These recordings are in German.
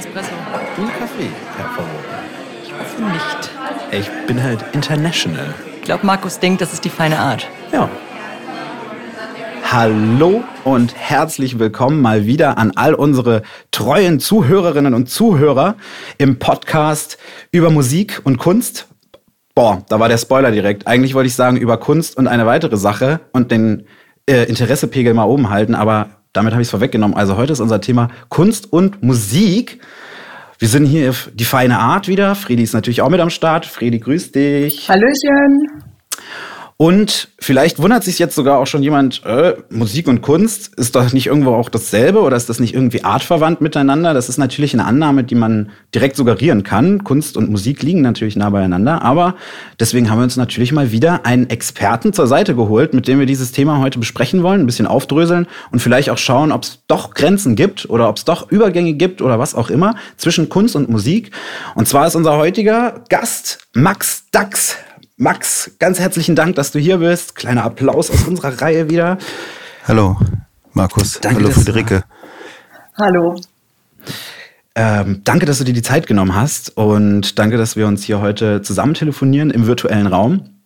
Espresso. Einen Kaffee, Herr Favre. Ich hoffe nicht. Ich bin halt international. Ich glaube, Markus denkt, das ist die feine Art. Ja. Hallo und herzlich willkommen mal wieder an all unsere treuen Zuhörerinnen und Zuhörer im Podcast über Musik und Kunst. Boah, da war der Spoiler direkt. Eigentlich wollte ich sagen über Kunst und eine weitere Sache und den äh, Interessepegel mal oben halten, aber damit habe ich es vorweggenommen. Also heute ist unser Thema Kunst und Musik. Wir sind hier auf die feine Art wieder. Fredi ist natürlich auch mit am Start. Fredi, grüß dich. Hallöchen. Und vielleicht wundert sich jetzt sogar auch schon jemand, äh, Musik und Kunst, ist doch nicht irgendwo auch dasselbe oder ist das nicht irgendwie artverwandt miteinander? Das ist natürlich eine Annahme, die man direkt suggerieren kann. Kunst und Musik liegen natürlich nah beieinander, aber deswegen haben wir uns natürlich mal wieder einen Experten zur Seite geholt, mit dem wir dieses Thema heute besprechen wollen, ein bisschen aufdröseln und vielleicht auch schauen, ob es doch Grenzen gibt oder ob es doch Übergänge gibt oder was auch immer zwischen Kunst und Musik. Und zwar ist unser heutiger Gast Max Dax. Max, ganz herzlichen Dank, dass du hier bist. Kleiner Applaus aus unserer Reihe wieder. Hallo, Markus. Danke, Hallo, Friederike. Hallo. Ähm, danke, dass du dir die Zeit genommen hast und danke, dass wir uns hier heute zusammen telefonieren im virtuellen Raum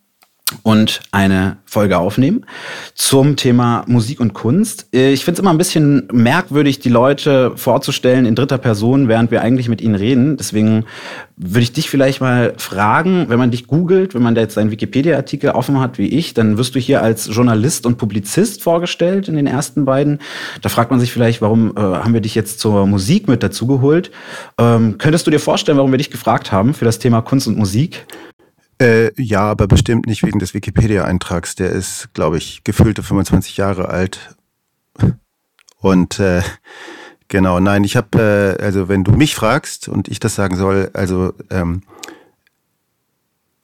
und eine Folge aufnehmen zum Thema Musik und Kunst. Äh, Ich finde es immer ein bisschen merkwürdig, die Leute vorzustellen in dritter Person, während wir eigentlich mit ihnen reden. Deswegen würde ich dich vielleicht mal fragen, wenn man dich googelt, wenn man da jetzt seinen Wikipedia-Artikel offen hat wie ich, dann wirst du hier als Journalist und Publizist vorgestellt in den ersten beiden. Da fragt man sich vielleicht, warum äh, haben wir dich jetzt zur Musik mit dazu geholt? Ähm, könntest du dir vorstellen, warum wir dich gefragt haben für das Thema Kunst und Musik? Äh, ja, aber bestimmt nicht wegen des Wikipedia-Eintrags. Der ist, glaube ich, gefühlte 25 Jahre alt. Und äh, genau, nein, ich habe, äh, also wenn du mich fragst und ich das sagen soll, also ähm,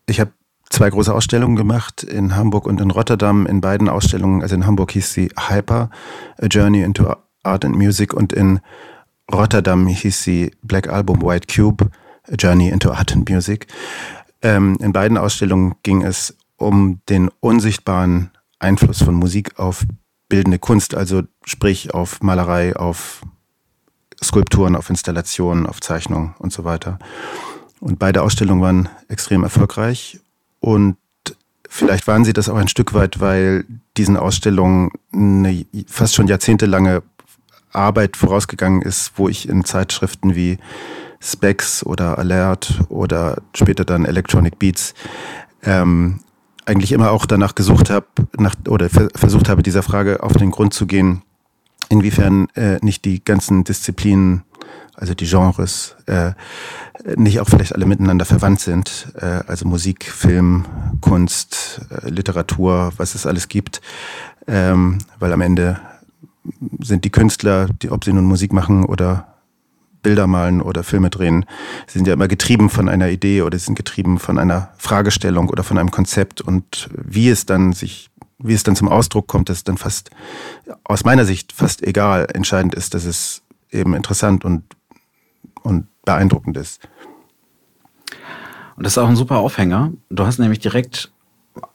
ich habe zwei große Ausstellungen gemacht in Hamburg und in Rotterdam. In beiden Ausstellungen, also in Hamburg hieß sie Hyper, A Journey into Art and Music und in Rotterdam hieß sie Black Album White Cube, A Journey into Art and Music. Ähm, in beiden Ausstellungen ging es um den unsichtbaren Einfluss von Musik auf bildende Kunst, also sprich auf Malerei, auf Skulpturen, auf Installationen, auf Zeichnungen und so weiter. Und beide Ausstellungen waren extrem erfolgreich und vielleicht waren sie das auch ein Stück weit, weil diesen Ausstellungen eine fast schon jahrzehntelange Arbeit vorausgegangen ist, wo ich in Zeitschriften wie Specs oder Alert oder später dann Electronic Beats ähm, eigentlich immer auch danach gesucht habe nach, oder ver versucht habe, dieser Frage auf den Grund zu gehen, inwiefern äh, nicht die ganzen Disziplinen, also die Genres, äh, nicht auch vielleicht alle miteinander verwandt sind. Äh, also Musik, Film, Kunst, äh, Literatur, was es alles gibt. Ähm, weil am Ende sind die Künstler, die, ob sie nun Musik machen oder Bilder malen oder Filme drehen, sind ja immer getrieben von einer Idee oder sind getrieben von einer Fragestellung oder von einem Konzept und wie es dann sich, wie es dann zum Ausdruck kommt, ist dann fast, aus meiner Sicht fast egal. Entscheidend ist, dass es eben interessant und, und beeindruckend ist. Und das ist auch ein super Aufhänger. Du hast nämlich direkt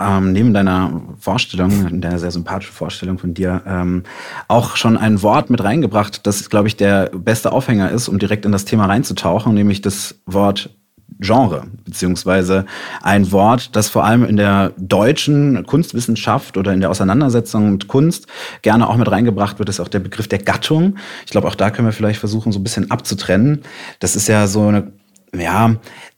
ähm, neben deiner Vorstellung, deiner sehr sympathischen Vorstellung von dir, ähm, auch schon ein Wort mit reingebracht, das, glaube ich, der beste Aufhänger ist, um direkt in das Thema reinzutauchen, nämlich das Wort Genre, beziehungsweise ein Wort, das vor allem in der deutschen Kunstwissenschaft oder in der Auseinandersetzung mit Kunst gerne auch mit reingebracht wird, ist auch der Begriff der Gattung. Ich glaube, auch da können wir vielleicht versuchen, so ein bisschen abzutrennen. Das ist ja so eine, ja,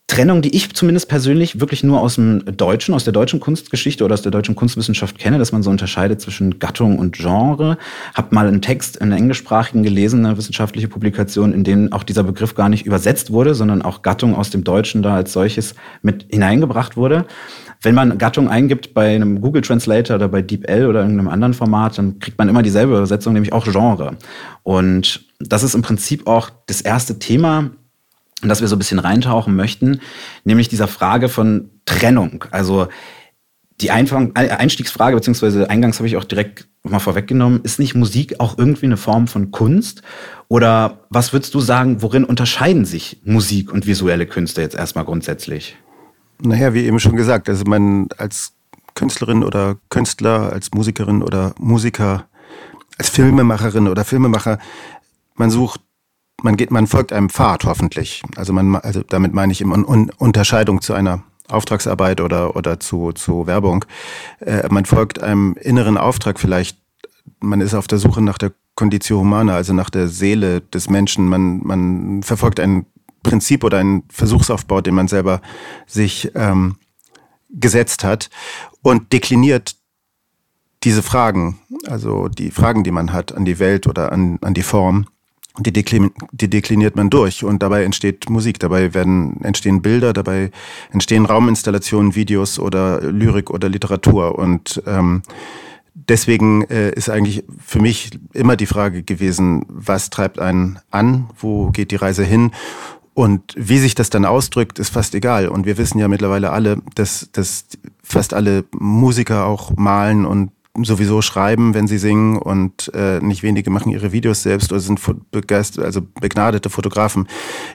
Trennung, die ich zumindest persönlich wirklich nur aus dem Deutschen, aus der deutschen Kunstgeschichte oder aus der deutschen Kunstwissenschaft kenne, dass man so unterscheidet zwischen Gattung und Genre. Hab mal einen Text in einer englischsprachigen gelesen, eine wissenschaftliche Publikation, in denen auch dieser Begriff gar nicht übersetzt wurde, sondern auch Gattung aus dem Deutschen da als solches mit hineingebracht wurde. Wenn man Gattung eingibt bei einem Google Translator oder bei DeepL oder irgendeinem anderen Format, dann kriegt man immer dieselbe Übersetzung, nämlich auch Genre. Und das ist im Prinzip auch das erste Thema, in das wir so ein bisschen reintauchen möchten, nämlich dieser Frage von Trennung. Also die Einstiegsfrage, beziehungsweise eingangs habe ich auch direkt mal vorweggenommen, ist nicht Musik auch irgendwie eine Form von Kunst? Oder was würdest du sagen, worin unterscheiden sich Musik und visuelle Künste jetzt erstmal grundsätzlich? Naja, wie eben schon gesagt, also man als Künstlerin oder Künstler, als Musikerin oder Musiker, als Filmemacherin oder Filmemacher, man sucht man geht, man folgt einem Pfad hoffentlich. Also man, also damit meine ich Un Unterscheidung zu einer Auftragsarbeit oder, oder zu, zu Werbung. Äh, man folgt einem inneren Auftrag vielleicht. Man ist auf der Suche nach der Conditio Humana, also nach der Seele des Menschen. Man, man verfolgt ein Prinzip oder einen Versuchsaufbau, den man selber sich ähm, gesetzt hat und dekliniert diese Fragen, also die Fragen, die man hat an die Welt oder an, an die Form, die, deklin, die dekliniert man durch und dabei entsteht Musik, dabei werden entstehen Bilder, dabei entstehen Rauminstallationen, Videos oder Lyrik oder Literatur. Und ähm, deswegen äh, ist eigentlich für mich immer die Frage gewesen, was treibt einen an, wo geht die Reise hin? Und wie sich das dann ausdrückt, ist fast egal. Und wir wissen ja mittlerweile alle, dass, dass fast alle Musiker auch malen und sowieso schreiben, wenn sie singen und äh, nicht wenige machen ihre Videos selbst oder sind begeistert, also begnadete Fotografen.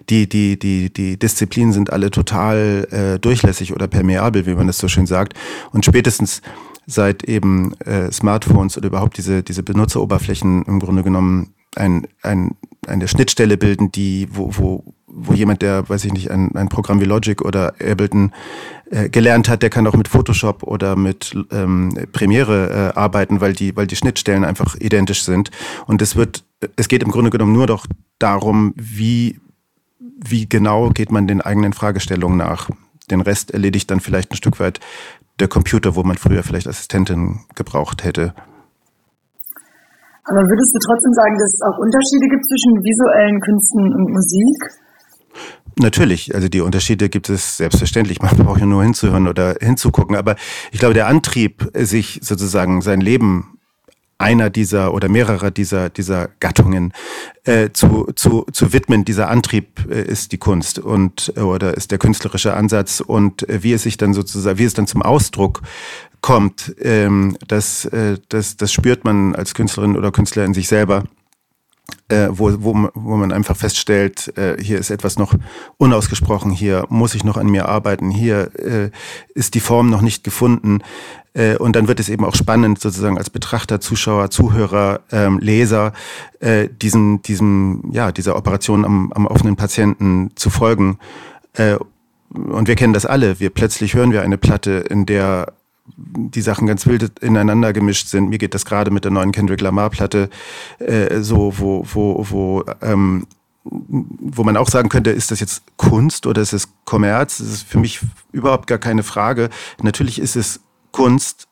Die, die, die, die Disziplinen sind alle total äh, durchlässig oder permeabel, wie man das so schön sagt. Und spätestens seit eben äh, Smartphones oder überhaupt diese, diese Benutzeroberflächen im Grunde genommen ein, ein, eine Schnittstelle bilden, die, wo, wo, wo jemand, der, weiß ich nicht, ein, ein Programm wie Logic oder Ableton äh, gelernt hat, der kann auch mit Photoshop oder mit ähm, Premiere äh, arbeiten, weil die, weil die Schnittstellen einfach identisch sind. Und es wird, es geht im Grunde genommen nur doch darum, wie, wie genau geht man den eigenen Fragestellungen nach. Den Rest erledigt dann vielleicht ein Stück weit der Computer, wo man früher vielleicht Assistentin gebraucht hätte. Aber würdest du trotzdem sagen, dass es auch Unterschiede gibt zwischen visuellen Künsten und Musik? Natürlich, also die Unterschiede gibt es selbstverständlich. Man braucht ja nur hinzuhören oder hinzugucken. Aber ich glaube, der Antrieb, sich sozusagen sein Leben einer dieser oder mehrerer dieser, dieser Gattungen äh, zu, zu, zu widmen. Dieser Antrieb äh, ist die Kunst und oder ist der künstlerische Ansatz und äh, wie es sich dann sozusagen, wie es dann zum Ausdruck kommt, ähm, das, äh, das, das spürt man als Künstlerin oder Künstler in sich selber äh, wo, wo, wo man einfach feststellt, äh, hier ist etwas noch unausgesprochen, hier muss ich noch an mir arbeiten, hier äh, ist die Form noch nicht gefunden. Äh, und dann wird es eben auch spannend, sozusagen als Betrachter, Zuschauer, Zuhörer, ähm, Leser, äh, diesen, diesem, ja, dieser Operation am, am offenen Patienten zu folgen. Äh, und wir kennen das alle. Wir plötzlich hören wir eine Platte, in der die Sachen ganz wild ineinander gemischt sind. Mir geht das gerade mit der neuen Kendrick Lamar-Platte äh, so, wo, wo, wo, ähm, wo man auch sagen könnte, ist das jetzt Kunst oder ist es Kommerz? Das ist für mich überhaupt gar keine Frage. Natürlich ist es Kunst,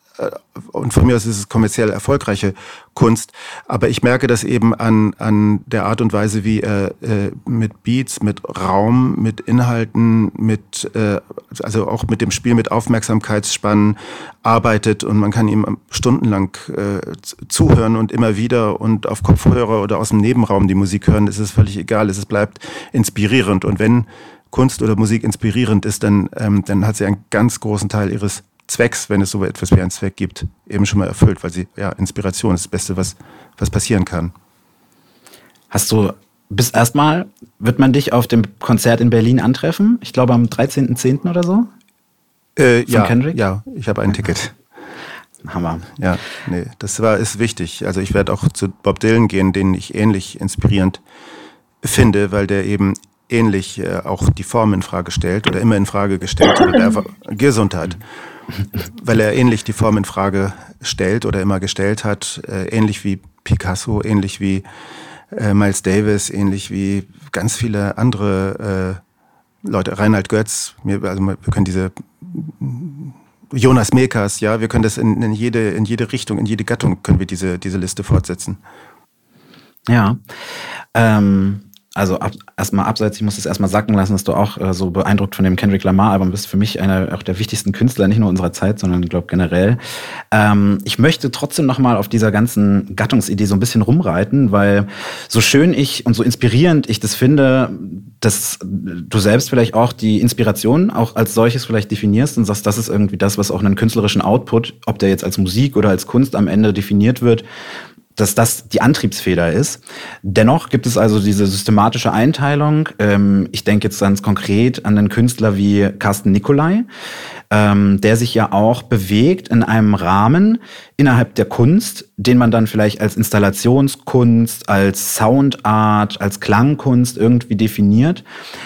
und von mir aus ist es kommerziell erfolgreiche Kunst, aber ich merke das eben an, an der Art und Weise, wie er äh, mit Beats, mit Raum, mit Inhalten, mit äh, also auch mit dem Spiel mit Aufmerksamkeitsspannen arbeitet. Und man kann ihm stundenlang äh, zuhören und immer wieder und auf Kopfhörer oder aus dem Nebenraum die Musik hören, ist es völlig egal, es bleibt inspirierend. Und wenn Kunst oder Musik inspirierend ist, dann, ähm, dann hat sie einen ganz großen Teil ihres Zwecks, wenn es so etwas wie einen Zweck gibt, eben schon mal erfüllt, weil sie, ja, Inspiration ist das Beste, was, was passieren kann. Hast du bis erstmal, wird man dich auf dem Konzert in Berlin antreffen? Ich glaube am 13.10. oder so? Äh, ja, Kendrick? ja, ich habe ein Ticket. Hammer. Ja, nee, das war, ist wichtig. Also ich werde auch zu Bob Dylan gehen, den ich ähnlich inspirierend finde, weil der eben ähnlich äh, auch die Form in Frage stellt oder immer in Frage gestellt oder Gesundheit weil er ähnlich die Form in Frage stellt oder immer gestellt hat, äh, ähnlich wie Picasso, ähnlich wie äh, Miles Davis, ähnlich wie ganz viele andere äh, Leute, Reinhard Götz, wir, also wir können diese Jonas Mekas, ja, wir können das in, in, jede, in jede Richtung, in jede Gattung können wir diese, diese Liste fortsetzen. Ja. Ähm also ab, erstmal abseits, ich muss es erstmal sacken lassen, dass du auch äh, so beeindruckt von dem Kendrick Lamar-Album bist. Für mich einer auch der wichtigsten Künstler, nicht nur unserer Zeit, sondern ich glaube generell. Ähm, ich möchte trotzdem nochmal auf dieser ganzen Gattungsidee so ein bisschen rumreiten, weil so schön ich und so inspirierend ich das finde, dass du selbst vielleicht auch die Inspiration auch als solches vielleicht definierst und sagst, das ist irgendwie das, was auch einen künstlerischen Output, ob der jetzt als Musik oder als Kunst am Ende definiert wird, dass das die Antriebsfeder ist. Dennoch gibt es also diese systematische Einteilung. Ähm, ich denke jetzt ganz konkret an den Künstler wie Carsten Nicolai, ähm, der sich ja auch bewegt in einem Rahmen innerhalb der Kunst, den man dann vielleicht als Installationskunst, als Soundart, als Klangkunst irgendwie definiert,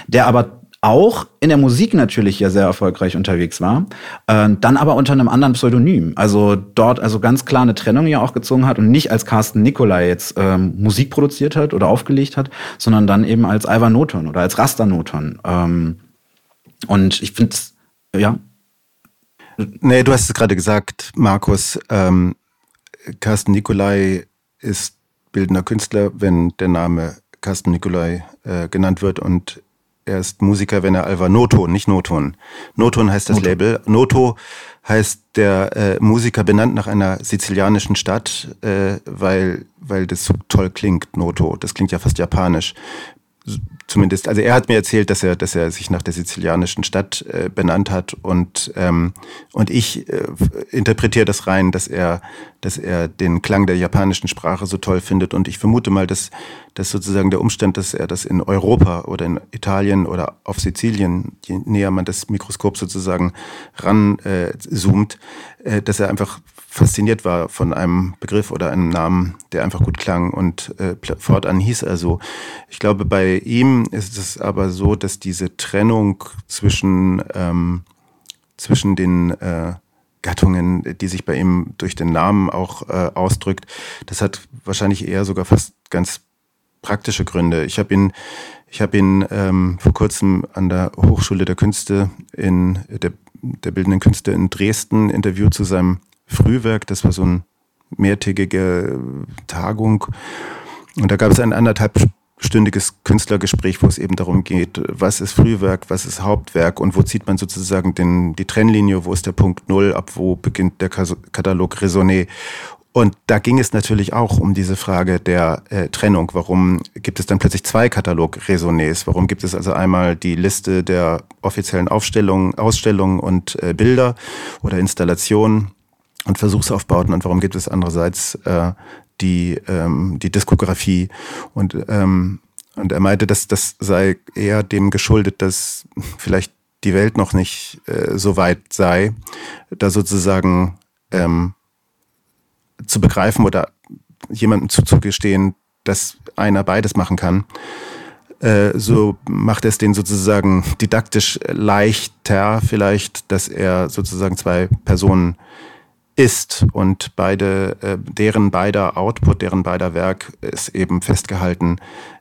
der aber auch in der Musik natürlich ja sehr erfolgreich unterwegs war, äh, dann aber unter einem anderen Pseudonym. Also dort also ganz klar eine Trennung ja auch gezogen hat und nicht als Carsten Nicolai jetzt ähm, Musik produziert hat oder aufgelegt hat, sondern dann eben als Alva Noton oder als Rasta Noton. Ähm, und ich finde, ja. Nee, du hast es gerade gesagt, Markus. Ähm, Carsten Nicolai ist bildender Künstler, wenn der Name Carsten Nicolai äh, genannt wird und er ist Musiker, wenn er Alva Noton, nicht Noton. Noton heißt das Noto. Label. Noto heißt der äh, Musiker benannt nach einer sizilianischen Stadt, äh, weil, weil das so toll klingt, Noto. Das klingt ja fast japanisch zumindest, also er hat mir erzählt, dass er, dass er sich nach der sizilianischen Stadt äh, benannt hat und ähm, und ich äh, interpretiere das rein, dass er, dass er den Klang der japanischen Sprache so toll findet und ich vermute mal, dass, dass sozusagen der Umstand, dass er das in Europa oder in Italien oder auf Sizilien, je näher man das Mikroskop sozusagen ran äh, äh, dass er einfach fasziniert war von einem Begriff oder einem Namen, der einfach gut klang und äh, fortan hieß er so. Ich glaube, bei ihm ist es aber so, dass diese Trennung zwischen, ähm, zwischen den äh, Gattungen, die sich bei ihm durch den Namen auch äh, ausdrückt, das hat wahrscheinlich eher sogar fast ganz praktische Gründe. Ich habe ihn, ich habe ihn ähm, vor kurzem an der Hochschule der Künste in der, der bildenden Künste in Dresden interviewt zu seinem Frühwerk. Das war so eine mehrtägige Tagung. Und da gab es ein anderthalbstündiges Künstlergespräch, wo es eben darum geht, was ist Frühwerk, was ist Hauptwerk und wo zieht man sozusagen den, die Trennlinie, wo ist der Punkt Null, ab wo beginnt der Katalog Raisonné. Und da ging es natürlich auch um diese Frage der äh, Trennung. Warum gibt es dann plötzlich zwei Katalog-Resonés? Warum gibt es also einmal die Liste der offiziellen Aufstellungen, Ausstellungen und äh, Bilder oder Installationen und Versuchsaufbauten und warum gibt es andererseits äh, die, ähm, die Diskografie und, ähm, und er meinte, dass das sei eher dem geschuldet, dass vielleicht die Welt noch nicht äh, so weit sei, da sozusagen ähm, zu begreifen oder jemandem zuzugestehen, dass einer beides machen kann. Äh, so macht es den sozusagen didaktisch leichter vielleicht, dass er sozusagen zwei Personen ist und beide, äh, deren beider Output, deren beider Werk ist eben festgehalten,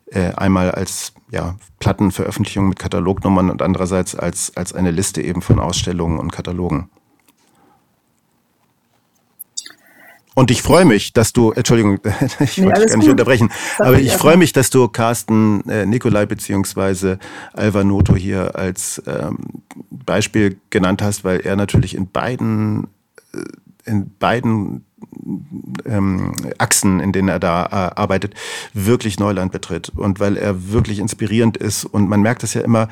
äh, einmal als ja, Plattenveröffentlichung mit Katalognummern und andererseits als, als eine Liste eben von Ausstellungen und Katalogen. Und ich freue mich, dass du, Entschuldigung, ich nee, wollte dich gar nicht gut. unterbrechen, Sag aber ich freue mich, dass du Carsten äh, Nikolai beziehungsweise Alva Noto hier als ähm, Beispiel genannt hast, weil er natürlich in beiden äh, in beiden ähm, Achsen, in denen er da äh, arbeitet, wirklich Neuland betritt. Und weil er wirklich inspirierend ist. Und man merkt es ja immer,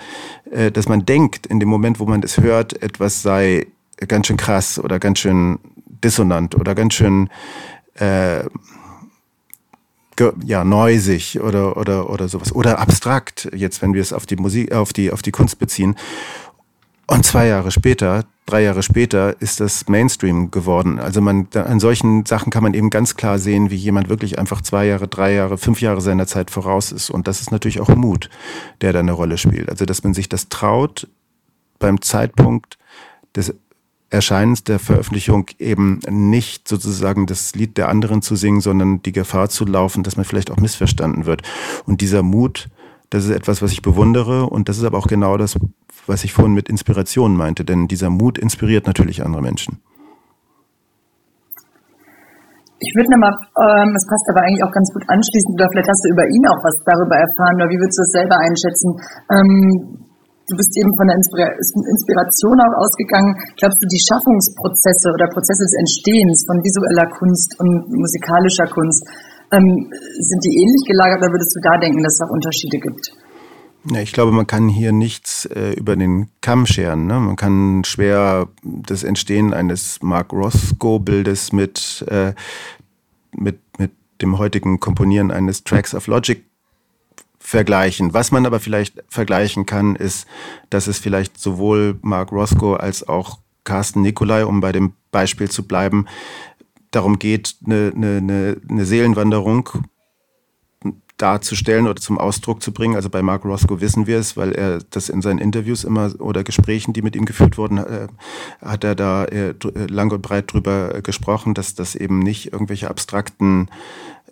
äh, dass man denkt in dem Moment, wo man es hört, etwas sei ganz schön krass oder ganz schön dissonant oder ganz schön äh, ja neusig oder oder oder sowas. Oder abstrakt jetzt wenn wir es auf die Musik auf die auf die Kunst beziehen. Und zwei Jahre später, drei Jahre später, ist das Mainstream geworden. Also man, an solchen Sachen kann man eben ganz klar sehen, wie jemand wirklich einfach zwei Jahre, drei Jahre, fünf Jahre seiner Zeit voraus ist. Und das ist natürlich auch Mut, der da eine Rolle spielt. Also, dass man sich das traut, beim Zeitpunkt des Erscheinens der Veröffentlichung eben nicht sozusagen das Lied der anderen zu singen, sondern die Gefahr zu laufen, dass man vielleicht auch missverstanden wird. Und dieser Mut, das ist etwas, was ich bewundere und das ist aber auch genau das, was ich vorhin mit Inspiration meinte, denn dieser Mut inspiriert natürlich andere Menschen. Ich würde nochmal, ähm, es passt aber eigentlich auch ganz gut anschließend, oder vielleicht hast du über ihn auch was darüber erfahren, oder wie würdest du das selber einschätzen? Ähm, du bist eben von der Inspiration auch ausgegangen. Glaubst du, die Schaffungsprozesse oder Prozesse des Entstehens von visueller Kunst und musikalischer Kunst, ähm, sind die ähnlich gelagert oder würdest du da denken, dass es auch Unterschiede gibt? Ja, ich glaube, man kann hier nichts äh, über den Kamm scheren. Ne? Man kann schwer das Entstehen eines Mark Roscoe-Bildes mit, äh, mit, mit dem heutigen Komponieren eines Tracks of Logic vergleichen. Was man aber vielleicht vergleichen kann, ist, dass es vielleicht sowohl Mark Roscoe als auch Carsten Nicolai, um bei dem Beispiel zu bleiben, darum geht, eine, eine, eine Seelenwanderung darzustellen oder zum Ausdruck zu bringen. Also bei Mark Roscoe wissen wir es, weil er das in seinen Interviews immer oder Gesprächen, die mit ihm geführt wurden, äh, hat er da äh, lang und breit drüber gesprochen, dass das eben nicht irgendwelche abstrakten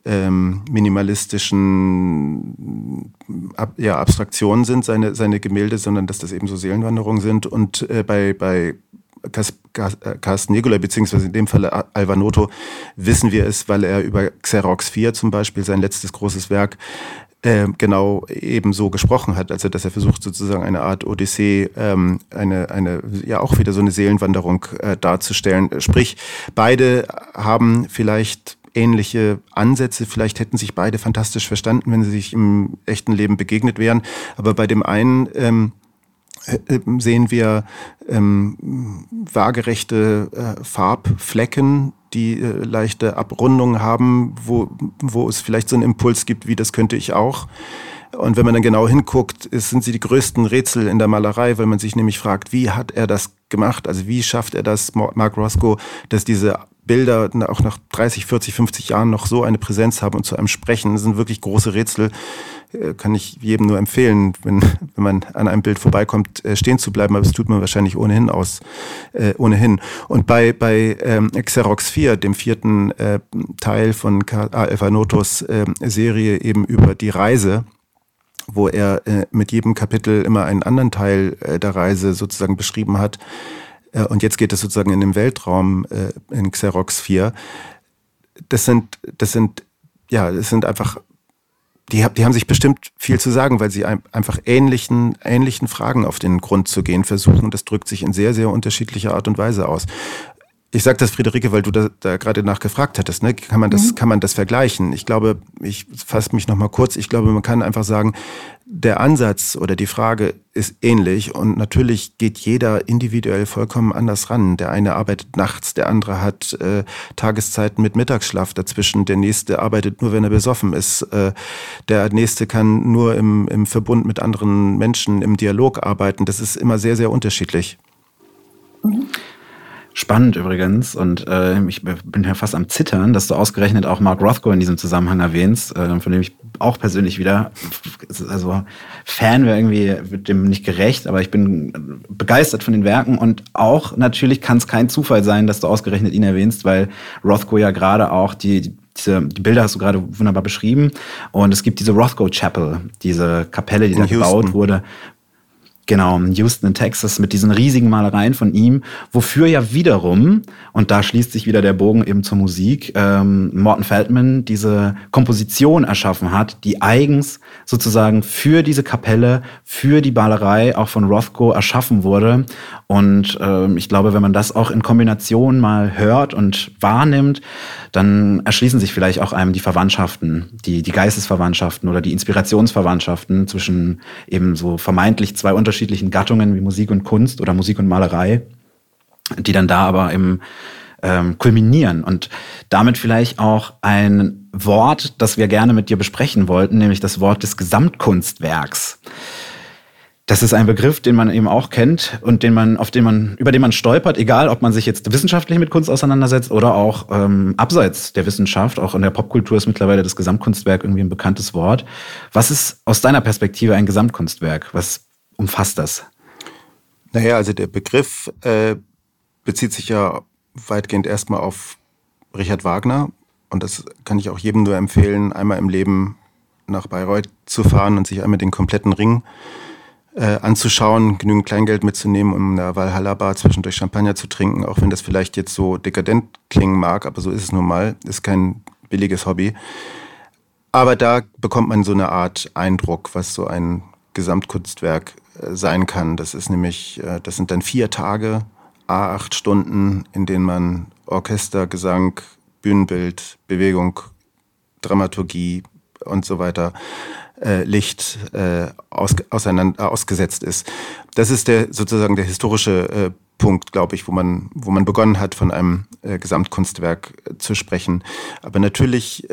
ähm, minimalistischen ab, ja, Abstraktionen sind, seine, seine Gemälde, sondern dass das eben so Seelenwanderungen sind. Und äh, bei, bei äh, Carsten Nicolai, beziehungsweise in dem Falle Alvanoto, wissen wir es, weil er über Xerox 4 zum Beispiel, sein letztes großes Werk, äh, genau ebenso gesprochen hat. Also dass er versucht sozusagen eine Art Odyssee, ähm, eine, eine, ja auch wieder so eine Seelenwanderung äh, darzustellen. Sprich, beide haben vielleicht ähnliche Ansätze. Vielleicht hätten sich beide fantastisch verstanden, wenn sie sich im echten Leben begegnet wären. Aber bei dem einen ähm, äh, äh, sehen wir ähm, waagerechte äh, Farbflecken, die äh, leichte Abrundungen haben, wo, wo es vielleicht so einen Impuls gibt, wie das könnte ich auch. Und wenn man dann genau hinguckt, ist, sind sie die größten Rätsel in der Malerei, weil man sich nämlich fragt, wie hat er das gemacht? Also wie schafft er das, Mark Roscoe, dass diese Bilder auch nach 30, 40, 50 Jahren noch so eine Präsenz haben und zu einem sprechen? Das sind wirklich große Rätsel. Äh, kann ich jedem nur empfehlen, wenn, wenn man an einem Bild vorbeikommt, äh, stehen zu bleiben, aber das tut man wahrscheinlich ohnehin aus, äh, ohnehin. Und bei, bei ähm, Xerox 4, dem vierten äh, Teil von Alpha Notos äh, Serie eben über die Reise, wo er äh, mit jedem Kapitel immer einen anderen Teil äh, der Reise sozusagen beschrieben hat. Äh, und jetzt geht es sozusagen in den Weltraum äh, in Xerox 4. Das sind, das sind, ja, das sind einfach, die, die haben sich bestimmt viel zu sagen, weil sie ein, einfach ähnlichen, ähnlichen Fragen auf den Grund zu gehen versuchen. Das drückt sich in sehr, sehr unterschiedlicher Art und Weise aus. Ich sage das, Friederike, weil du da, da gerade nachgefragt hattest. Ne? Kann, man das, mhm. kann man das vergleichen? Ich glaube, ich fasse mich nochmal kurz. Ich glaube, man kann einfach sagen, der Ansatz oder die Frage ist ähnlich und natürlich geht jeder individuell vollkommen anders ran. Der eine arbeitet nachts, der andere hat äh, Tageszeiten mit Mittagsschlaf dazwischen, der nächste arbeitet nur, wenn er besoffen ist, äh, der nächste kann nur im, im Verbund mit anderen Menschen im Dialog arbeiten. Das ist immer sehr, sehr unterschiedlich. Mhm. Spannend übrigens und äh, ich bin ja fast am Zittern, dass du ausgerechnet auch Mark Rothko in diesem Zusammenhang erwähnst, äh, von dem ich auch persönlich wieder, also Fan wäre irgendwie wird dem nicht gerecht, aber ich bin begeistert von den Werken und auch natürlich kann es kein Zufall sein, dass du ausgerechnet ihn erwähnst, weil Rothko ja gerade auch die diese, die Bilder hast du gerade wunderbar beschrieben. Und es gibt diese Rothko Chapel, diese Kapelle, die in da Houston. gebaut wurde, Genau, Houston in Texas mit diesen riesigen Malereien von ihm, wofür ja wiederum, und da schließt sich wieder der Bogen eben zur Musik, ähm, Morton Feldman diese Komposition erschaffen hat, die eigens sozusagen für diese Kapelle, für die Malerei auch von Rothko erschaffen wurde. Und ähm, ich glaube, wenn man das auch in Kombination mal hört und wahrnimmt, dann erschließen sich vielleicht auch einem die Verwandtschaften, die, die Geistesverwandtschaften oder die Inspirationsverwandtschaften zwischen eben so vermeintlich zwei unterschiedlichen Gattungen wie Musik und Kunst oder Musik und Malerei, die dann da aber im ähm, kulminieren und damit vielleicht auch ein Wort, das wir gerne mit dir besprechen wollten, nämlich das Wort des Gesamtkunstwerks. Das ist ein Begriff, den man eben auch kennt und den man, auf den man, über den man stolpert, egal ob man sich jetzt wissenschaftlich mit Kunst auseinandersetzt oder auch ähm, abseits der Wissenschaft. Auch in der Popkultur ist mittlerweile das Gesamtkunstwerk irgendwie ein bekanntes Wort. Was ist aus deiner Perspektive ein Gesamtkunstwerk? Was umfasst das? Naja, also der Begriff äh, bezieht sich ja weitgehend erstmal auf Richard Wagner. Und das kann ich auch jedem nur empfehlen, einmal im Leben nach Bayreuth zu fahren und sich einmal den kompletten Ring äh, anzuschauen, genügend Kleingeld mitzunehmen, um in der Valhalla Bar zwischendurch Champagner zu trinken, auch wenn das vielleicht jetzt so dekadent klingen mag, aber so ist es nun mal, ist kein billiges Hobby. Aber da bekommt man so eine Art Eindruck, was so ein Gesamtkunstwerk äh, sein kann. Das ist nämlich, äh, das sind dann vier Tage, a acht Stunden, in denen man Orchester, Gesang, Bühnenbild, Bewegung, Dramaturgie und so weiter äh, Licht äh, aus, auseinander, äh, ausgesetzt ist. Das ist der sozusagen der historische äh, Punkt, glaube ich, wo man, wo man begonnen hat, von einem Gesamtkunstwerk zu sprechen. Aber natürlich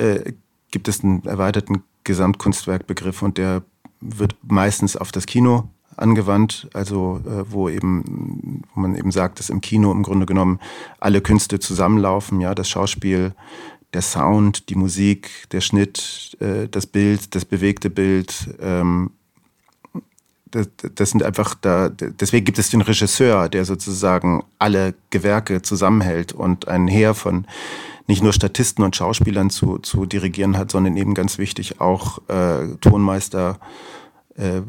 gibt es einen erweiterten Gesamtkunstwerkbegriff und der wird meistens auf das Kino angewandt, also äh, wo eben, wo man eben sagt, dass im Kino im Grunde genommen alle Künste zusammenlaufen, ja, das Schauspiel, der Sound, die Musik, der Schnitt, äh, das Bild, das bewegte Bild, ähm, das, das sind einfach da, deswegen gibt es den Regisseur, der sozusagen alle Gewerke zusammenhält und ein Heer von nicht nur Statisten und Schauspielern zu, zu dirigieren hat, sondern eben ganz wichtig auch äh, Tonmeister, äh,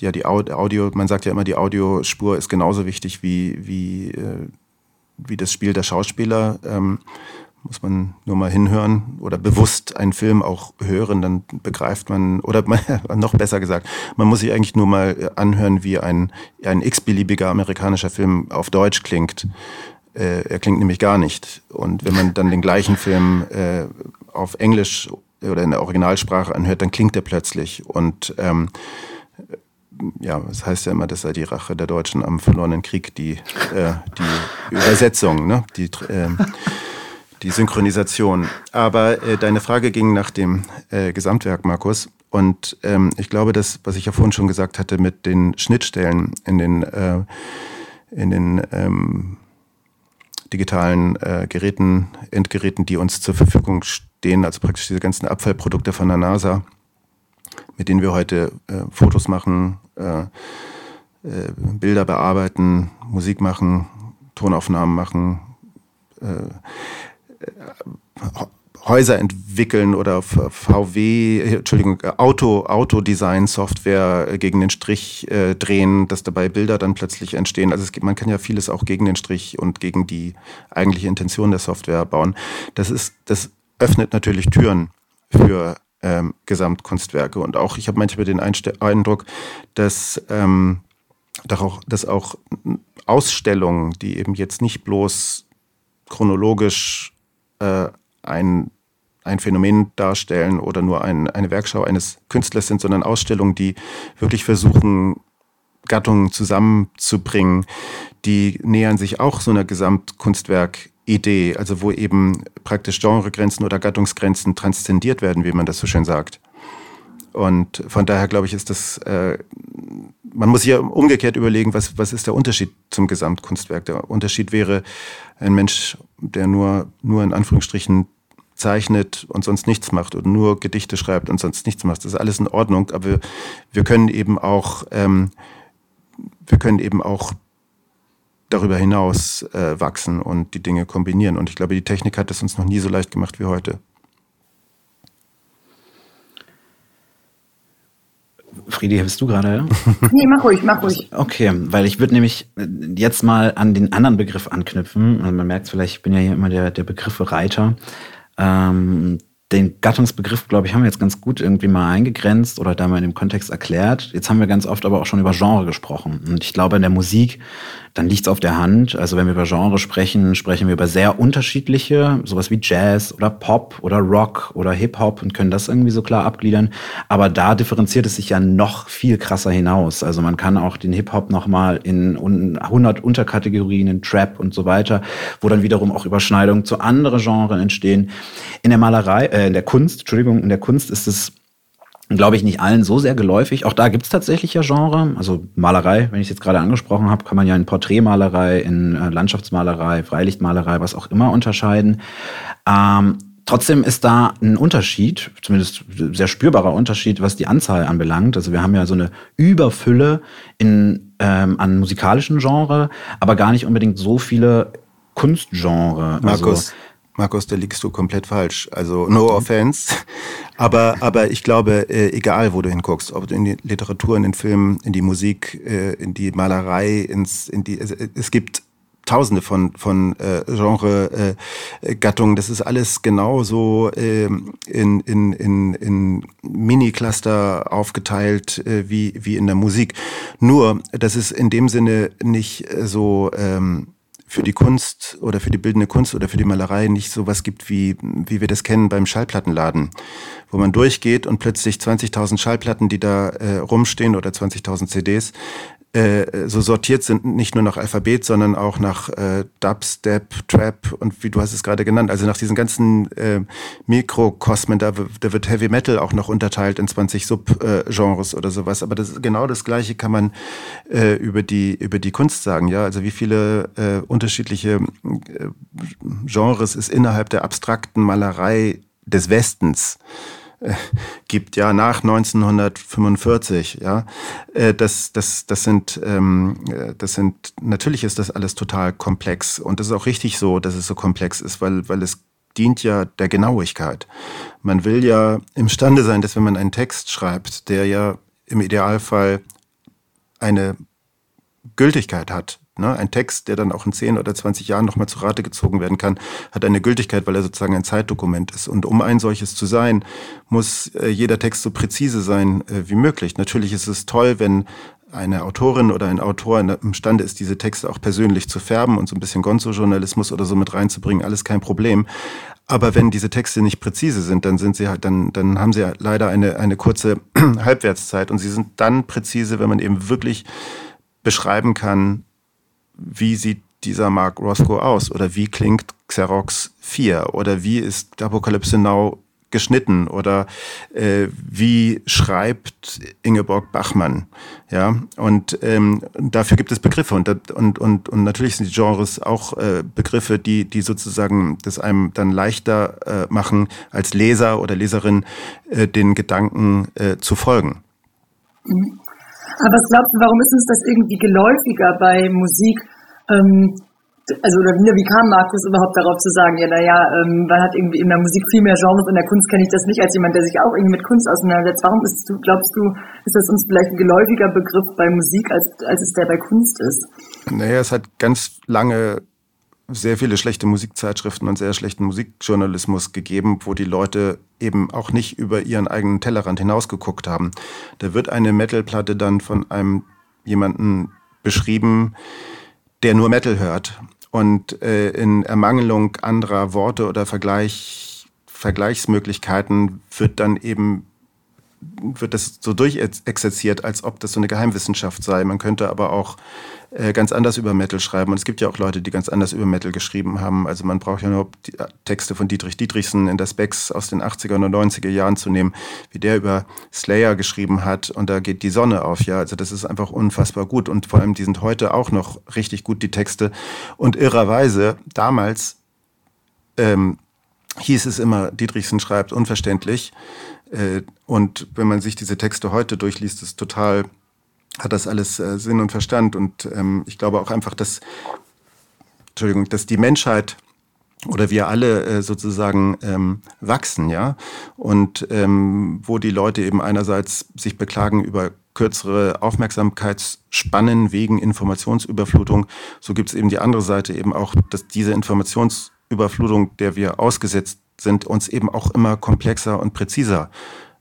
ja, die Audio, man sagt ja immer, die Audiospur ist genauso wichtig wie, wie, äh, wie das Spiel der Schauspieler. Ähm, muss man nur mal hinhören oder bewusst einen Film auch hören, dann begreift man, oder noch besser gesagt, man muss sich eigentlich nur mal anhören, wie ein, ein x-beliebiger amerikanischer Film auf Deutsch klingt. Äh, er klingt nämlich gar nicht. Und wenn man dann den gleichen Film äh, auf Englisch oder in der Originalsprache anhört, dann klingt er plötzlich. Und ähm, ja, das heißt ja immer, das sei die Rache der Deutschen am verlorenen Krieg, die, äh, die Übersetzung, ne? die, äh, die Synchronisation. Aber äh, deine Frage ging nach dem äh, Gesamtwerk, Markus. Und ähm, ich glaube, das, was ich ja vorhin schon gesagt hatte, mit den Schnittstellen in den, äh, in den ähm, digitalen äh, Geräten, Endgeräten, die uns zur Verfügung stehen, also praktisch diese ganzen Abfallprodukte von der NASA, mit denen wir heute äh, Fotos machen, äh, äh, Bilder bearbeiten, Musik machen, Tonaufnahmen machen, äh, äh, Häuser entwickeln oder VW, Entschuldigung, Auto, Autodesign-Software gegen den Strich äh, drehen, dass dabei Bilder dann plötzlich entstehen. Also es gibt, man kann ja vieles auch gegen den Strich und gegen die eigentliche Intention der Software bauen. Das ist, das öffnet natürlich Türen für ähm, Gesamtkunstwerke. Und auch, ich habe manchmal den Einste Eindruck, dass, ähm, dass, auch, dass auch Ausstellungen, die eben jetzt nicht bloß chronologisch äh, ein, ein Phänomen darstellen oder nur ein, eine Werkschau eines Künstlers sind, sondern Ausstellungen, die wirklich versuchen, Gattungen zusammenzubringen, die nähern sich auch so einer Gesamtkunstwerk-Idee, also wo eben praktisch Genregrenzen oder Gattungsgrenzen transzendiert werden, wie man das so schön sagt. Und von daher glaube ich, ist das, äh, man muss ja umgekehrt überlegen, was, was ist der Unterschied zum Gesamtkunstwerk? Der Unterschied wäre ein Mensch, der nur, nur in Anführungsstrichen zeichnet und sonst nichts macht oder nur Gedichte schreibt und sonst nichts macht. Das ist alles in Ordnung, aber wir, wir können eben auch, ähm, wir können eben auch darüber hinaus äh, wachsen und die Dinge kombinieren. Und ich glaube, die Technik hat es uns noch nie so leicht gemacht wie heute. Friedi, bist du gerade? Nee, mach ruhig, mach ruhig. Okay, weil ich würde nämlich jetzt mal an den anderen Begriff anknüpfen. Also man merkt vielleicht, ich bin ja hier immer der, der Begriffe Reiter. Ähm, den Gattungsbegriff, glaube ich, haben wir jetzt ganz gut irgendwie mal eingegrenzt oder da mal in dem Kontext erklärt. Jetzt haben wir ganz oft aber auch schon über Genre gesprochen. Und ich glaube, in der Musik dann liegt es auf der Hand. Also wenn wir über Genre sprechen, sprechen wir über sehr unterschiedliche, sowas wie Jazz oder Pop oder Rock oder Hip-Hop und können das irgendwie so klar abgliedern. Aber da differenziert es sich ja noch viel krasser hinaus. Also man kann auch den Hip-Hop nochmal in 100 Unterkategorien, in Trap und so weiter, wo dann wiederum auch Überschneidungen zu anderen Genres entstehen. In der Malerei, äh, in der Kunst, Entschuldigung, in der Kunst ist es glaube ich, nicht allen so sehr geläufig. Auch da gibt es tatsächlich ja Genre. Also Malerei, wenn ich es jetzt gerade angesprochen habe, kann man ja in Porträtmalerei, in äh, Landschaftsmalerei, Freilichtmalerei, was auch immer unterscheiden. Ähm, trotzdem ist da ein Unterschied, zumindest sehr spürbarer Unterschied, was die Anzahl anbelangt. Also wir haben ja so eine Überfülle in, ähm, an musikalischen Genre, aber gar nicht unbedingt so viele Kunstgenre. Markus, also, Markus, da liegst du komplett falsch. Also no offense. Aber, aber ich glaube, äh, egal wo du hinguckst, ob du in die Literatur, in den Film, in die Musik, äh, in die Malerei, ins, in die, es, es gibt Tausende von von äh, Genre äh, Gattungen. Das ist alles genauso äh, in in in, in Mini-Cluster aufgeteilt äh, wie wie in der Musik. Nur, dass es in dem Sinne nicht so ähm, für die Kunst oder für die bildende Kunst oder für die Malerei nicht so was gibt, wie, wie wir das kennen beim Schallplattenladen, wo man durchgeht und plötzlich 20.000 Schallplatten, die da äh, rumstehen oder 20.000 CDs, äh, so sortiert sind, nicht nur nach Alphabet, sondern auch nach äh, Dubstep, Trap und wie du hast es gerade genannt, also nach diesen ganzen äh, Mikrokosmen, da, da wird Heavy Metal auch noch unterteilt in 20 Subgenres oder sowas. Aber das, genau das Gleiche kann man äh, über, die, über die Kunst sagen. Ja, Also wie viele äh, unterschiedliche äh, Genres es innerhalb der abstrakten Malerei des Westens äh, gibt, ja, nach 1945, ja, äh, das, das, das sind, ähm, äh, das sind, natürlich ist das alles total komplex und es ist auch richtig so, dass es so komplex ist, weil, weil es dient ja der Genauigkeit. Man will ja imstande sein, dass wenn man einen Text schreibt, der ja im Idealfall eine Gültigkeit hat, Ne? Ein Text, der dann auch in 10 oder 20 Jahren nochmal zu Rate gezogen werden kann, hat eine Gültigkeit, weil er sozusagen ein Zeitdokument ist. Und um ein solches zu sein, muss äh, jeder Text so präzise sein äh, wie möglich. Natürlich ist es toll, wenn eine Autorin oder ein Autor imstande ist, diese Texte auch persönlich zu färben und so ein bisschen Gonzo-Journalismus oder so mit reinzubringen, alles kein Problem. Aber wenn diese Texte nicht präzise sind, dann sind sie halt, dann, dann haben sie leider eine, eine kurze Halbwertszeit und sie sind dann präzise, wenn man eben wirklich beschreiben kann, wie sieht dieser Mark Roscoe aus oder wie klingt Xerox 4 oder wie ist Apokalypse Now geschnitten oder äh, wie schreibt Ingeborg Bachmann. Ja, und ähm, dafür gibt es Begriffe und, und, und, und natürlich sind die Genres auch äh, Begriffe, die, die sozusagen das einem dann leichter äh, machen, als Leser oder Leserin äh, den Gedanken äh, zu folgen. Mhm. Aber was glaubst du, warum ist uns das irgendwie geläufiger bei Musik? Ähm, also oder wie, kam Markus überhaupt darauf zu sagen, ja, naja, ähm, man hat irgendwie in der Musik viel mehr Genres, in der Kunst kenne ich das nicht, als jemand, der sich auch irgendwie mit Kunst auseinandersetzt. Warum ist du, glaubst du, ist das uns vielleicht ein geläufiger Begriff bei Musik, als, als es der bei Kunst ist? Naja, es hat ganz lange sehr viele schlechte Musikzeitschriften und sehr schlechten Musikjournalismus gegeben, wo die Leute eben auch nicht über ihren eigenen Tellerrand hinausgeguckt haben. Da wird eine Metalplatte dann von einem jemanden beschrieben, der nur Metal hört und äh, in Ermangelung anderer Worte oder Vergleich, Vergleichsmöglichkeiten wird dann eben wird das so durchexerziert, als ob das so eine Geheimwissenschaft sei. Man könnte aber auch äh, ganz anders über Metal schreiben. Und es gibt ja auch Leute, die ganz anders über Metal geschrieben haben. Also man braucht ja nur die äh, Texte von Dietrich Dietrichsen in der Specs aus den 80er und 90er Jahren zu nehmen, wie der über Slayer geschrieben hat. Und da geht die Sonne auf. Ja, also das ist einfach unfassbar gut. Und vor allem, die sind heute auch noch richtig gut, die Texte. Und irrerweise, damals ähm, hieß es immer, Dietrichsen schreibt unverständlich. Äh, und wenn man sich diese Texte heute durchliest, ist total, hat das alles äh, Sinn und Verstand. Und ähm, ich glaube auch einfach, dass, Entschuldigung, dass die Menschheit oder wir alle äh, sozusagen ähm, wachsen, ja. Und ähm, wo die Leute eben einerseits sich beklagen über kürzere Aufmerksamkeitsspannen wegen Informationsüberflutung, so gibt es eben die andere Seite eben auch, dass diese Informationsüberflutung, der wir ausgesetzt sind, uns eben auch immer komplexer und präziser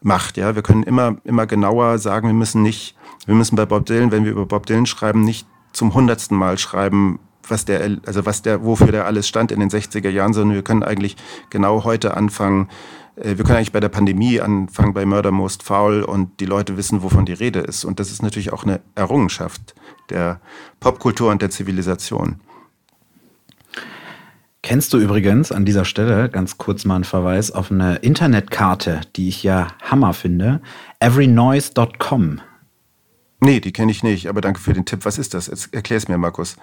macht. Ja, wir können immer, immer genauer sagen, wir müssen nicht, wir müssen bei Bob Dylan, wenn wir über Bob Dylan schreiben, nicht zum hundertsten Mal schreiben, was der, also was der, wofür der alles stand in den 60er Jahren, sondern wir können eigentlich genau heute anfangen, äh, wir können eigentlich bei der Pandemie anfangen, bei Murder Most Foul und die Leute wissen, wovon die Rede ist. Und das ist natürlich auch eine Errungenschaft der Popkultur und der Zivilisation. Kennst du übrigens an dieser Stelle ganz kurz mal einen Verweis auf eine Internetkarte, die ich ja Hammer finde, everynoise.com. Nee, die kenne ich nicht, aber danke für den Tipp. Was ist das? Erklär es mir, Markus.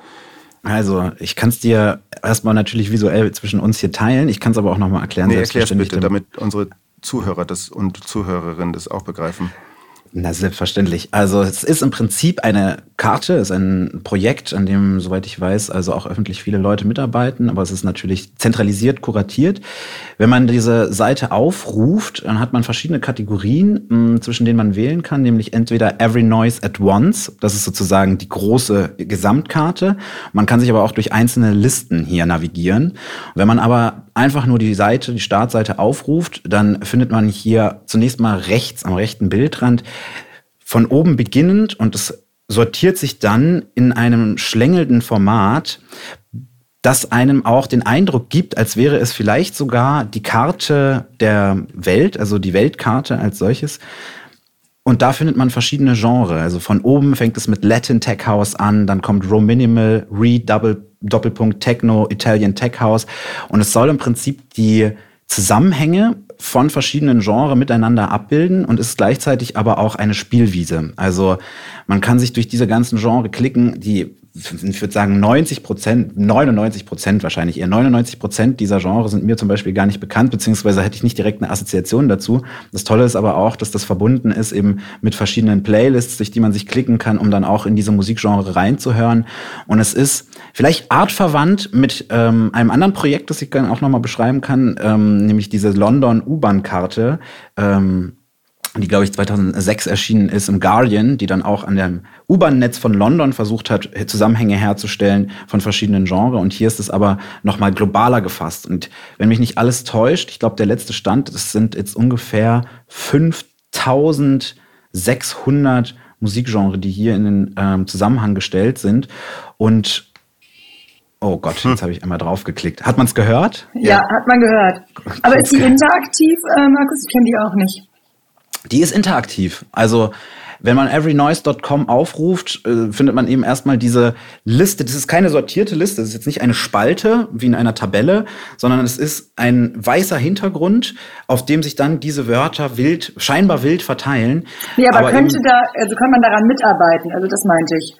Also, ich kann es dir erstmal natürlich visuell zwischen uns hier teilen. Ich kann es aber auch nochmal erklären. Nee, erklär es bitte, damit unsere Zuhörer das und Zuhörerinnen das auch begreifen. Na, selbstverständlich. Also es ist im Prinzip eine Karte, ist ein Projekt, an dem, soweit ich weiß, also auch öffentlich viele Leute mitarbeiten, aber es ist natürlich zentralisiert, kuratiert. Wenn man diese Seite aufruft, dann hat man verschiedene Kategorien, mh, zwischen denen man wählen kann, nämlich entweder Every Noise at Once, das ist sozusagen die große Gesamtkarte. Man kann sich aber auch durch einzelne Listen hier navigieren. Wenn man aber einfach nur die Seite, die Startseite aufruft, dann findet man hier zunächst mal rechts am rechten Bildrand von oben beginnend und es sortiert sich dann in einem schlängelnden Format, das einem auch den Eindruck gibt, als wäre es vielleicht sogar die Karte der Welt, also die Weltkarte als solches, Und da findet man verschiedene Genres. Also von oben fängt es mit Latin Tech House an, dann kommt Row Minimal, Re Double, Doppelpunkt Techno, Italian Tech House. Und es soll im Prinzip die Zusammenhänge von verschiedenen Genres miteinander abbilden und ist gleichzeitig aber auch eine Spielwiese. Also man kann sich durch diese ganzen Genres klicken, die ich würde sagen 90 Prozent, 99 Prozent wahrscheinlich eher 99 Prozent dieser Genres sind mir zum Beispiel gar nicht bekannt, beziehungsweise hätte ich nicht direkt eine Assoziation dazu. Das Tolle ist aber auch, dass das verbunden ist eben mit verschiedenen Playlists, durch die man sich klicken kann, um dann auch in diese Musikgenre reinzuhören. Und es ist vielleicht artverwandt mit ähm, einem anderen Projekt, das ich dann auch nochmal beschreiben kann, ähm, nämlich diese London U-Bahn-Karte. Ähm, die, glaube ich, 2006 erschienen ist im Guardian, die dann auch an dem U-Bahn-Netz von London versucht hat, Zusammenhänge herzustellen von verschiedenen Genres. Und hier ist es aber nochmal globaler gefasst. Und wenn mich nicht alles täuscht, ich glaube, der letzte Stand, es sind jetzt ungefähr 5600 Musikgenre, die hier in den ähm, Zusammenhang gestellt sind. Und Oh Gott, jetzt habe ich einmal draufgeklickt. Hat man es gehört? Ja, ja, hat man gehört. Aber ist die interaktiv, äh, Markus? Ich kenne die auch nicht. Die ist interaktiv. Also wenn man everynoise.com aufruft, äh, findet man eben erstmal diese Liste. Das ist keine sortierte Liste. Das ist jetzt nicht eine Spalte wie in einer Tabelle, sondern es ist ein weißer Hintergrund, auf dem sich dann diese Wörter wild, scheinbar wild verteilen. Nee, aber, aber könnte da, also kann man daran mitarbeiten? Also das meinte ich.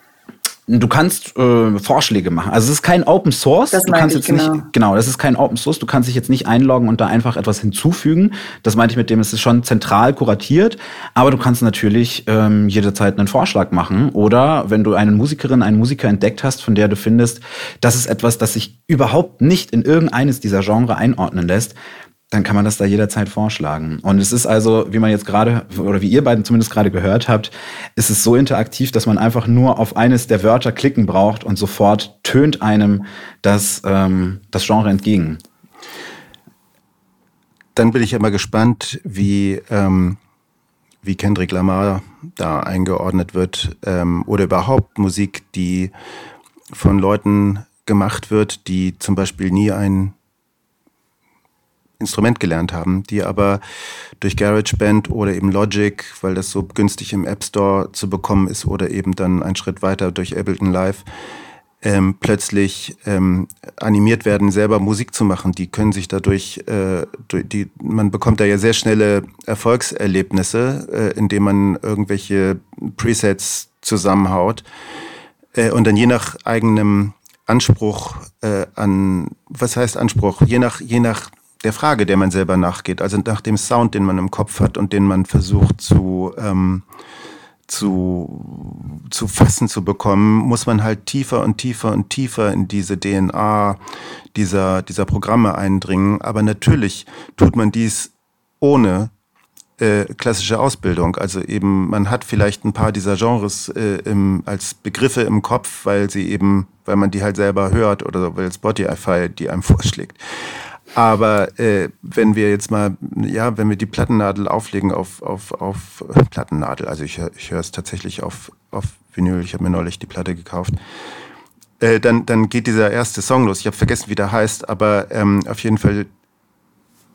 Du kannst äh, Vorschläge machen. Also es ist kein Open Source. Das du kannst jetzt genau. nicht genau, das ist kein Open Source. Du kannst dich jetzt nicht einloggen und da einfach etwas hinzufügen. Das meinte ich mit dem, es ist schon zentral kuratiert, aber du kannst natürlich ähm, jederzeit einen Vorschlag machen oder wenn du eine Musikerin, einen Musiker entdeckt hast, von der du findest, das ist etwas, das sich überhaupt nicht in irgendeines dieser Genre einordnen lässt, dann kann man das da jederzeit vorschlagen. Und es ist also, wie man jetzt gerade, oder wie ihr beiden zumindest gerade gehört habt, ist es so interaktiv, dass man einfach nur auf eines der Wörter klicken braucht und sofort tönt einem das, ähm, das Genre entgegen. Dann bin ich immer gespannt, wie, ähm, wie Kendrick Lamar da eingeordnet wird ähm, oder überhaupt Musik, die von Leuten gemacht wird, die zum Beispiel nie ein Instrument gelernt haben, die aber durch GarageBand oder eben Logic, weil das so günstig im App Store zu bekommen ist oder eben dann einen Schritt weiter durch Ableton Live, ähm, plötzlich ähm, animiert werden, selber Musik zu machen. Die können sich dadurch, äh, durch die, man bekommt da ja sehr schnelle Erfolgserlebnisse, äh, indem man irgendwelche Presets zusammenhaut äh, und dann je nach eigenem Anspruch äh, an, was heißt Anspruch? Je nach, je nach der Frage, der man selber nachgeht, also nach dem Sound, den man im Kopf hat und den man versucht zu, ähm, zu, zu fassen zu bekommen, muss man halt tiefer und tiefer und tiefer in diese DNA dieser, dieser Programme eindringen. Aber natürlich tut man dies ohne äh, klassische Ausbildung. Also eben, man hat vielleicht ein paar dieser Genres äh, im, als Begriffe im Kopf, weil sie eben, weil man die halt selber hört oder weil Spotify die einem vorschlägt. Aber äh, wenn wir jetzt mal, ja, wenn wir die Plattennadel auflegen auf, auf, auf äh, Plattennadel, also ich, ich höre es tatsächlich auf, auf Vinyl, ich habe mir neulich die Platte gekauft, äh, dann, dann geht dieser erste Song los. Ich habe vergessen, wie der heißt, aber ähm, auf jeden Fall,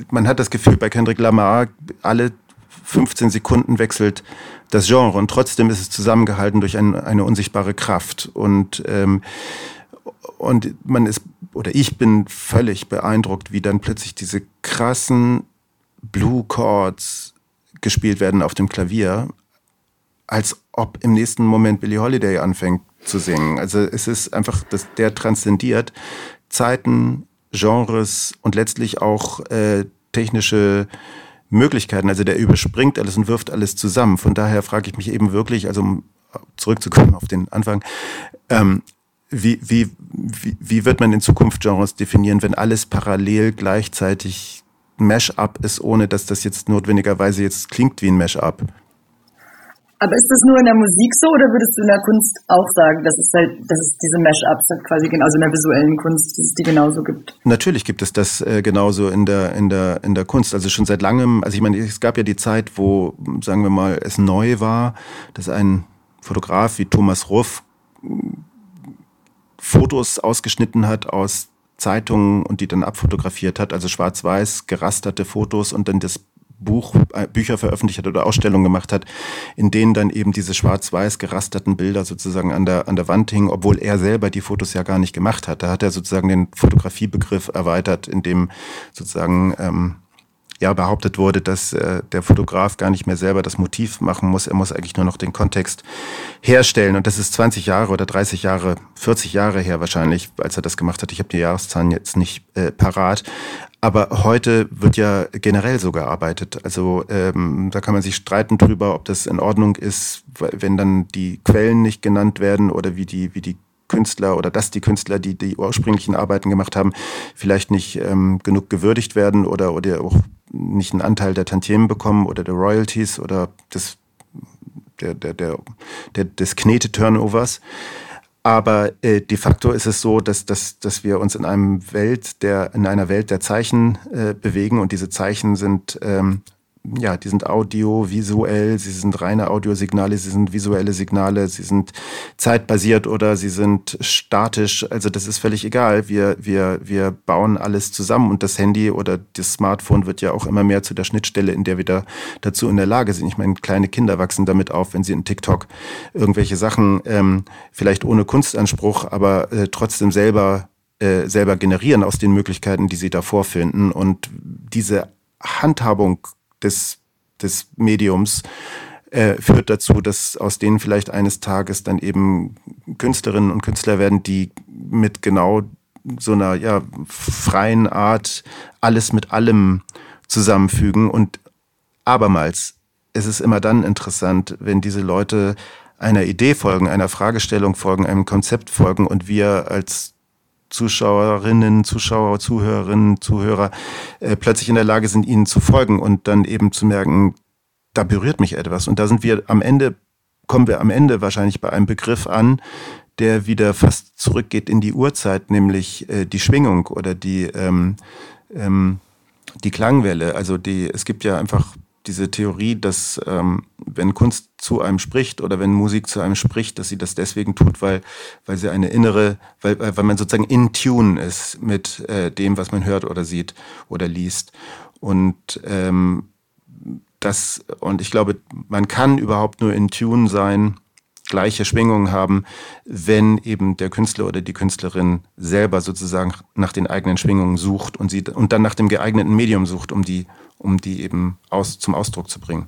man hat das Gefühl, bei Kendrick Lamar, alle 15 Sekunden wechselt das Genre und trotzdem ist es zusammengehalten durch ein, eine unsichtbare Kraft. Und ähm, und man ist, oder ich bin völlig beeindruckt, wie dann plötzlich diese krassen Blue Chords gespielt werden auf dem Klavier, als ob im nächsten Moment Billie Holiday anfängt zu singen. Also es ist einfach, dass der transzendiert Zeiten, Genres und letztlich auch äh, technische Möglichkeiten. Also der überspringt alles und wirft alles zusammen. Von daher frage ich mich eben wirklich, also um zurückzukommen auf den Anfang, ähm, wie, wie, wie, wie wird man in Zukunft Genres definieren, wenn alles parallel gleichzeitig Mash-up ist, ohne dass das jetzt notwendigerweise jetzt klingt wie ein Mash-up? Aber ist das nur in der Musik so oder würdest du in der Kunst auch sagen, dass es halt, dass es diese Mash-ups halt quasi genauso in der visuellen Kunst, dass es die genauso gibt? Natürlich gibt es das äh, genauso in der, in der, in der Kunst. Also schon seit langem, also ich meine, es gab ja die Zeit, wo, sagen wir mal, es neu war, dass ein Fotograf wie Thomas Ruff Fotos ausgeschnitten hat aus Zeitungen und die dann abfotografiert hat, also schwarz-weiß gerasterte Fotos und dann das Buch, äh, Bücher veröffentlicht hat oder Ausstellungen gemacht hat, in denen dann eben diese schwarz-weiß gerasterten Bilder sozusagen an der, an der Wand hingen, obwohl er selber die Fotos ja gar nicht gemacht hat. Da hat er sozusagen den Fotografiebegriff erweitert, in dem sozusagen ähm, ja behauptet wurde, dass äh, der Fotograf gar nicht mehr selber das Motiv machen muss, er muss eigentlich nur noch den Kontext herstellen. Und das ist 20 Jahre oder 30 Jahre, 40 Jahre her wahrscheinlich, als er das gemacht hat. Ich habe die Jahreszahlen jetzt nicht äh, parat. Aber heute wird ja generell so gearbeitet. Also ähm, da kann man sich streiten drüber, ob das in Ordnung ist, wenn dann die Quellen nicht genannt werden oder wie die, wie die Künstler oder dass die Künstler, die die ursprünglichen Arbeiten gemacht haben, vielleicht nicht ähm, genug gewürdigt werden oder, oder auch nicht einen Anteil der Tantiemen bekommen oder der Royalties oder des, der, der, der, der des Knete-Turnovers. Aber äh, de facto ist es so, dass, dass, dass wir uns in einem Welt der, in einer Welt der Zeichen äh, bewegen und diese Zeichen sind ähm, ja, die sind audiovisuell, sie sind reine Audiosignale, sie sind visuelle Signale, sie sind zeitbasiert oder sie sind statisch. Also das ist völlig egal. Wir, wir, wir bauen alles zusammen und das Handy oder das Smartphone wird ja auch immer mehr zu der Schnittstelle, in der wir da dazu in der Lage sind. Ich meine, kleine Kinder wachsen damit auf, wenn sie in TikTok irgendwelche Sachen ähm, vielleicht ohne Kunstanspruch, aber äh, trotzdem selber äh, selber generieren aus den Möglichkeiten, die sie da vorfinden. Und diese Handhabung des, des Mediums äh, führt dazu, dass aus denen vielleicht eines Tages dann eben Künstlerinnen und Künstler werden, die mit genau so einer ja, freien Art alles mit allem zusammenfügen. Und abermals, es ist immer dann interessant, wenn diese Leute einer Idee folgen, einer Fragestellung folgen, einem Konzept folgen und wir als Zuschauerinnen, Zuschauer, Zuhörerinnen, Zuhörer äh, plötzlich in der Lage sind, ihnen zu folgen und dann eben zu merken, da berührt mich etwas. Und da sind wir am Ende, kommen wir am Ende wahrscheinlich bei einem Begriff an, der wieder fast zurückgeht in die Urzeit, nämlich äh, die Schwingung oder die, ähm, ähm, die Klangwelle. Also die, es gibt ja einfach diese Theorie, dass ähm, wenn Kunst zu einem spricht oder wenn Musik zu einem spricht, dass sie das deswegen tut, weil, weil sie eine innere, weil, weil man sozusagen in Tune ist mit äh, dem, was man hört oder sieht oder liest. Und ähm, das, und ich glaube, man kann überhaupt nur in Tune sein, gleiche Schwingungen haben, wenn eben der Künstler oder die Künstlerin selber sozusagen nach den eigenen Schwingungen sucht und sie und dann nach dem geeigneten Medium sucht, um die, um die eben aus, zum Ausdruck zu bringen.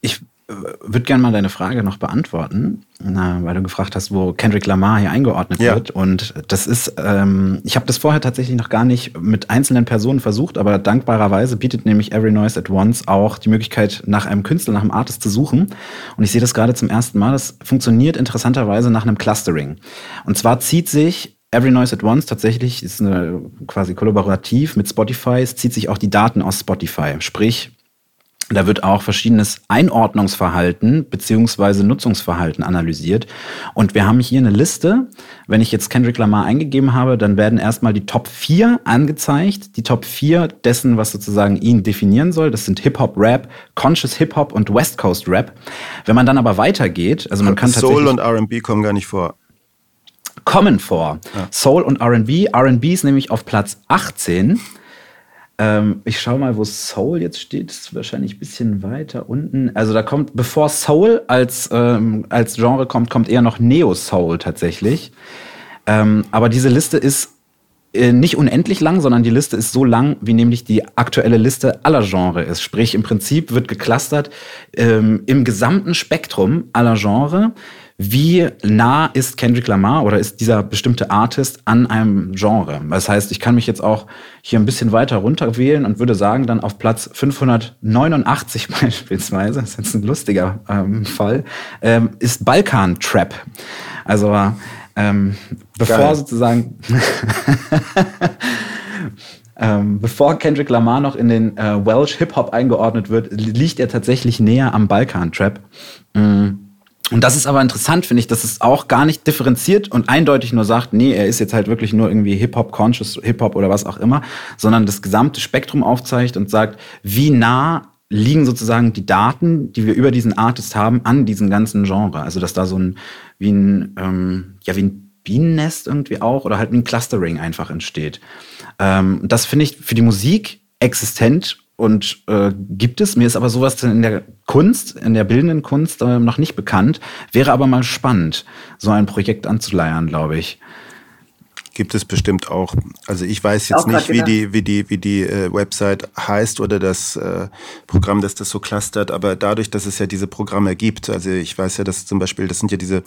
Ich äh, würde gerne mal deine Frage noch beantworten, weil du gefragt hast, wo Kendrick Lamar hier eingeordnet ja. wird. Und das ist, ähm, ich habe das vorher tatsächlich noch gar nicht mit einzelnen Personen versucht, aber dankbarerweise bietet nämlich Every Noise at Once auch die Möglichkeit, nach einem Künstler, nach einem Artist zu suchen. Und ich sehe das gerade zum ersten Mal. Das funktioniert interessanterweise nach einem Clustering. Und zwar zieht sich Every Noise at Once tatsächlich ist eine, quasi kollaborativ mit Spotify. Es zieht sich auch die Daten aus Spotify. Sprich, da wird auch verschiedenes Einordnungsverhalten beziehungsweise Nutzungsverhalten analysiert. Und wir haben hier eine Liste. Wenn ich jetzt Kendrick Lamar eingegeben habe, dann werden erstmal die Top 4 angezeigt. Die Top 4 dessen, was sozusagen ihn definieren soll. Das sind Hip-Hop, Rap, Conscious Hip-Hop und West Coast Rap. Wenn man dann aber weitergeht, also man kann tatsächlich... Soul und R&B kommen gar nicht vor kommen vor. Ja. Soul und RB. RB ist nämlich auf Platz 18 ähm, ich schaue mal, wo Soul jetzt steht. Ist wahrscheinlich ein bisschen weiter unten. Also da kommt, bevor Soul als, ähm, als Genre kommt, kommt eher noch Neo-Soul tatsächlich. Ähm, aber diese Liste ist äh, nicht unendlich lang, sondern die Liste ist so lang, wie nämlich die aktuelle Liste aller Genre ist. Sprich, im Prinzip wird geclustert ähm, im gesamten Spektrum aller Genre wie nah ist Kendrick Lamar oder ist dieser bestimmte Artist an einem Genre? Das heißt, ich kann mich jetzt auch hier ein bisschen weiter runter wählen und würde sagen, dann auf Platz 589 beispielsweise, das ist jetzt ein lustiger ähm, Fall, ähm, ist Balkan Trap. Also ähm, bevor Geil. sozusagen Ähm, bevor Kendrick Lamar noch in den äh, Welsh Hip-Hop eingeordnet wird, liegt er tatsächlich näher am Balkan-Trap. Mm. Und das ist aber interessant, finde ich, dass es auch gar nicht differenziert und eindeutig nur sagt, nee, er ist jetzt halt wirklich nur irgendwie Hip-Hop, Conscious Hip-Hop oder was auch immer, sondern das gesamte Spektrum aufzeigt und sagt, wie nah liegen sozusagen die Daten, die wir über diesen Artist haben, an diesem ganzen Genre. Also dass da so ein, wie ein, ähm, ja, wie ein Bienennest irgendwie auch oder halt ein Clustering einfach entsteht. Ähm, das finde ich für die Musik existent und äh, gibt es. Mir ist aber sowas in der Kunst, in der bildenden Kunst äh, noch nicht bekannt. Wäre aber mal spannend, so ein Projekt anzuleiern, glaube ich. Gibt es bestimmt auch. Also ich weiß jetzt auch nicht, wie die, wie die, wie die äh, Website heißt oder das äh, Programm, das das so clustert, aber dadurch, dass es ja diese Programme gibt, also ich weiß ja, dass zum Beispiel, das sind ja diese,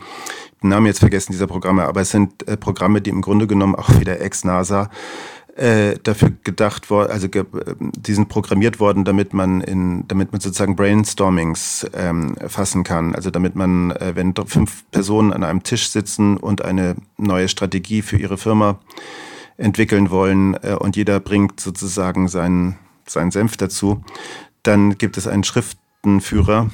den Namen jetzt vergessen dieser Programme, aber es sind äh, Programme, die im Grunde genommen auch wieder ex-NASA äh, dafür gedacht worden, also ge die sind programmiert worden, damit man in, damit man sozusagen Brainstormings ähm, fassen kann. Also damit man, äh, wenn fünf Personen an einem Tisch sitzen und eine neue Strategie für ihre Firma entwickeln wollen äh, und jeder bringt sozusagen seinen, seinen Senf dazu, dann gibt es einen Schriftenführer,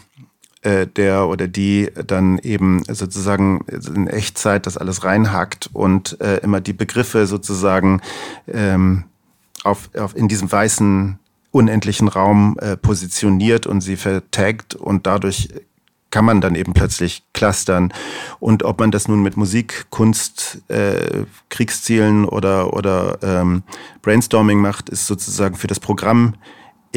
äh, der oder die dann eben sozusagen in Echtzeit das alles reinhackt und äh, immer die Begriffe sozusagen ähm, auf, auf in diesem weißen unendlichen Raum äh, positioniert und sie vertaggt und dadurch kann man dann eben plötzlich clustern. Und ob man das nun mit Musik, Kunst, äh, Kriegszielen oder, oder ähm, Brainstorming macht, ist sozusagen für das Programm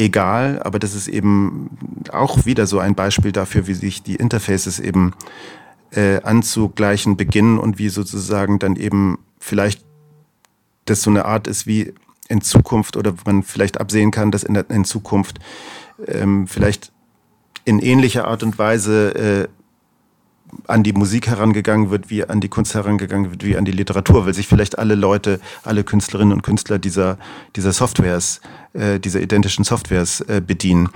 egal, aber das ist eben auch wieder so ein Beispiel dafür, wie sich die Interfaces eben äh, anzugleichen beginnen und wie sozusagen dann eben vielleicht das so eine Art ist, wie in Zukunft oder man vielleicht absehen kann, dass in, der, in Zukunft ähm, vielleicht in ähnlicher Art und Weise äh, an die Musik herangegangen wird, wie an die Kunst herangegangen wird, wie an die Literatur, weil sich vielleicht alle Leute, alle Künstlerinnen und Künstler dieser, dieser Softwares, äh, dieser identischen Softwares äh, bedienen.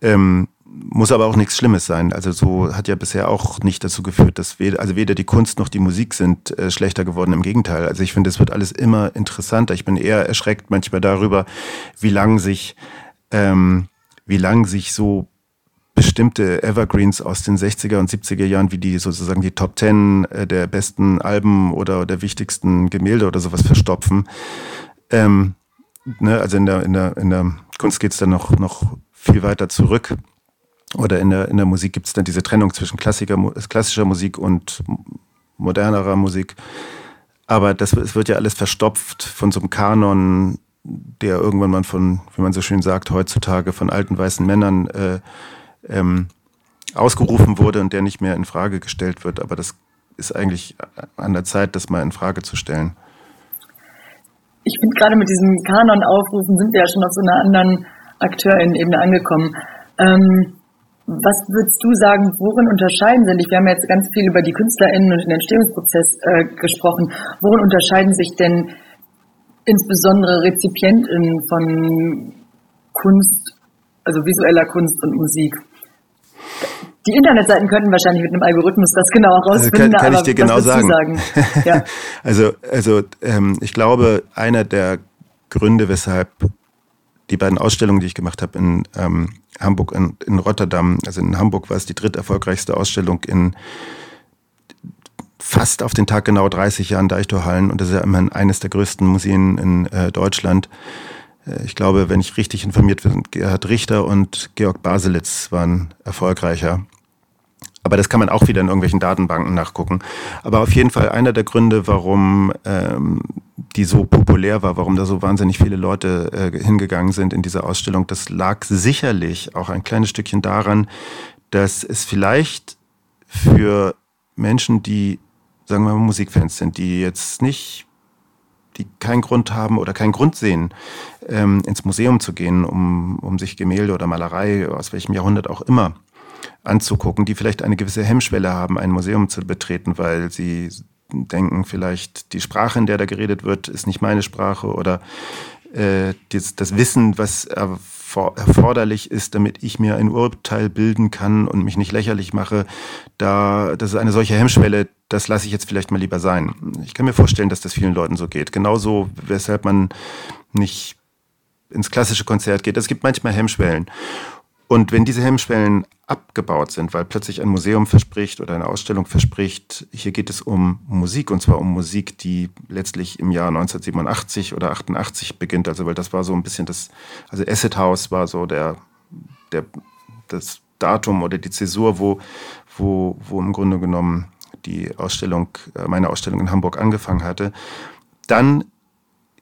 Ähm, muss aber auch nichts Schlimmes sein. Also so hat ja bisher auch nicht dazu geführt, dass weder, also weder die Kunst noch die Musik sind äh, schlechter geworden. Im Gegenteil. Also ich finde, es wird alles immer interessanter. Ich bin eher erschreckt manchmal darüber, wie lang sich, ähm, wie lang sich so bestimmte Evergreens aus den 60er und 70er Jahren, wie die sozusagen die Top Ten äh, der besten Alben oder der wichtigsten Gemälde oder sowas verstopfen. Ähm, ne, also in der, in der, in der Kunst geht's dann noch, noch viel weiter zurück. Oder in der, in der Musik gibt's dann diese Trennung zwischen Klassiker, klassischer Musik und modernerer Musik. Aber das, es wird ja alles verstopft von so einem Kanon, der irgendwann mal von, wie man so schön sagt, heutzutage von alten weißen Männern äh, ähm, ausgerufen wurde und der nicht mehr in Frage gestellt wird. Aber das ist eigentlich an der Zeit, das mal in Frage zu stellen. Ich finde gerade mit diesem Kanon-Aufrufen sind wir ja schon auf so einer anderen Akteurin-Ebene angekommen. Ähm, was würdest du sagen, worin unterscheiden sich, wir haben jetzt ganz viel über die KünstlerInnen und den Entstehungsprozess äh, gesprochen, worin unterscheiden sich denn insbesondere RezipientInnen von Kunst, also visueller Kunst und Musik? Die Internetseiten könnten wahrscheinlich mit einem Algorithmus das genau herausfinden. Also kann, kann ich dir genau sagen. sagen? Ja. also, also ähm, ich glaube, einer der Gründe, weshalb die beiden Ausstellungen, die ich gemacht habe in ähm, Hamburg und in Rotterdam, also in Hamburg war es die dritterfolgreichste Ausstellung in fast auf den Tag genau 30 Jahren Deichtorhallen und das ist ja immerhin eines der größten Museen in äh, Deutschland. Äh, ich glaube, wenn ich richtig informiert bin, Gerhard Richter und Georg Baselitz waren erfolgreicher. Aber das kann man auch wieder in irgendwelchen Datenbanken nachgucken. Aber auf jeden Fall einer der Gründe, warum ähm, die so populär war, warum da so wahnsinnig viele Leute äh, hingegangen sind in diese Ausstellung, das lag sicherlich auch ein kleines Stückchen daran, dass es vielleicht für Menschen, die, sagen wir mal, Musikfans sind, die jetzt nicht die keinen Grund haben oder keinen Grund sehen, ähm, ins Museum zu gehen, um, um sich Gemälde oder Malerei aus welchem Jahrhundert auch immer anzugucken, die vielleicht eine gewisse Hemmschwelle haben, ein Museum zu betreten, weil sie denken, vielleicht die Sprache, in der da geredet wird, ist nicht meine Sprache oder äh, das, das Wissen, was erforderlich ist, damit ich mir ein Urteil bilden kann und mich nicht lächerlich mache, da, das ist eine solche Hemmschwelle, das lasse ich jetzt vielleicht mal lieber sein. Ich kann mir vorstellen, dass das vielen Leuten so geht. Genauso, weshalb man nicht ins klassische Konzert geht. Es gibt manchmal Hemmschwellen. Und wenn diese Hemmschwellen abgebaut sind, weil plötzlich ein Museum verspricht oder eine Ausstellung verspricht, hier geht es um Musik und zwar um Musik, die letztlich im Jahr 1987 oder 88 beginnt, also weil das war so ein bisschen das, also Acid House war so der, der, das Datum oder die Zäsur, wo, wo, wo im Grunde genommen die Ausstellung, äh, meine Ausstellung in Hamburg angefangen hatte, dann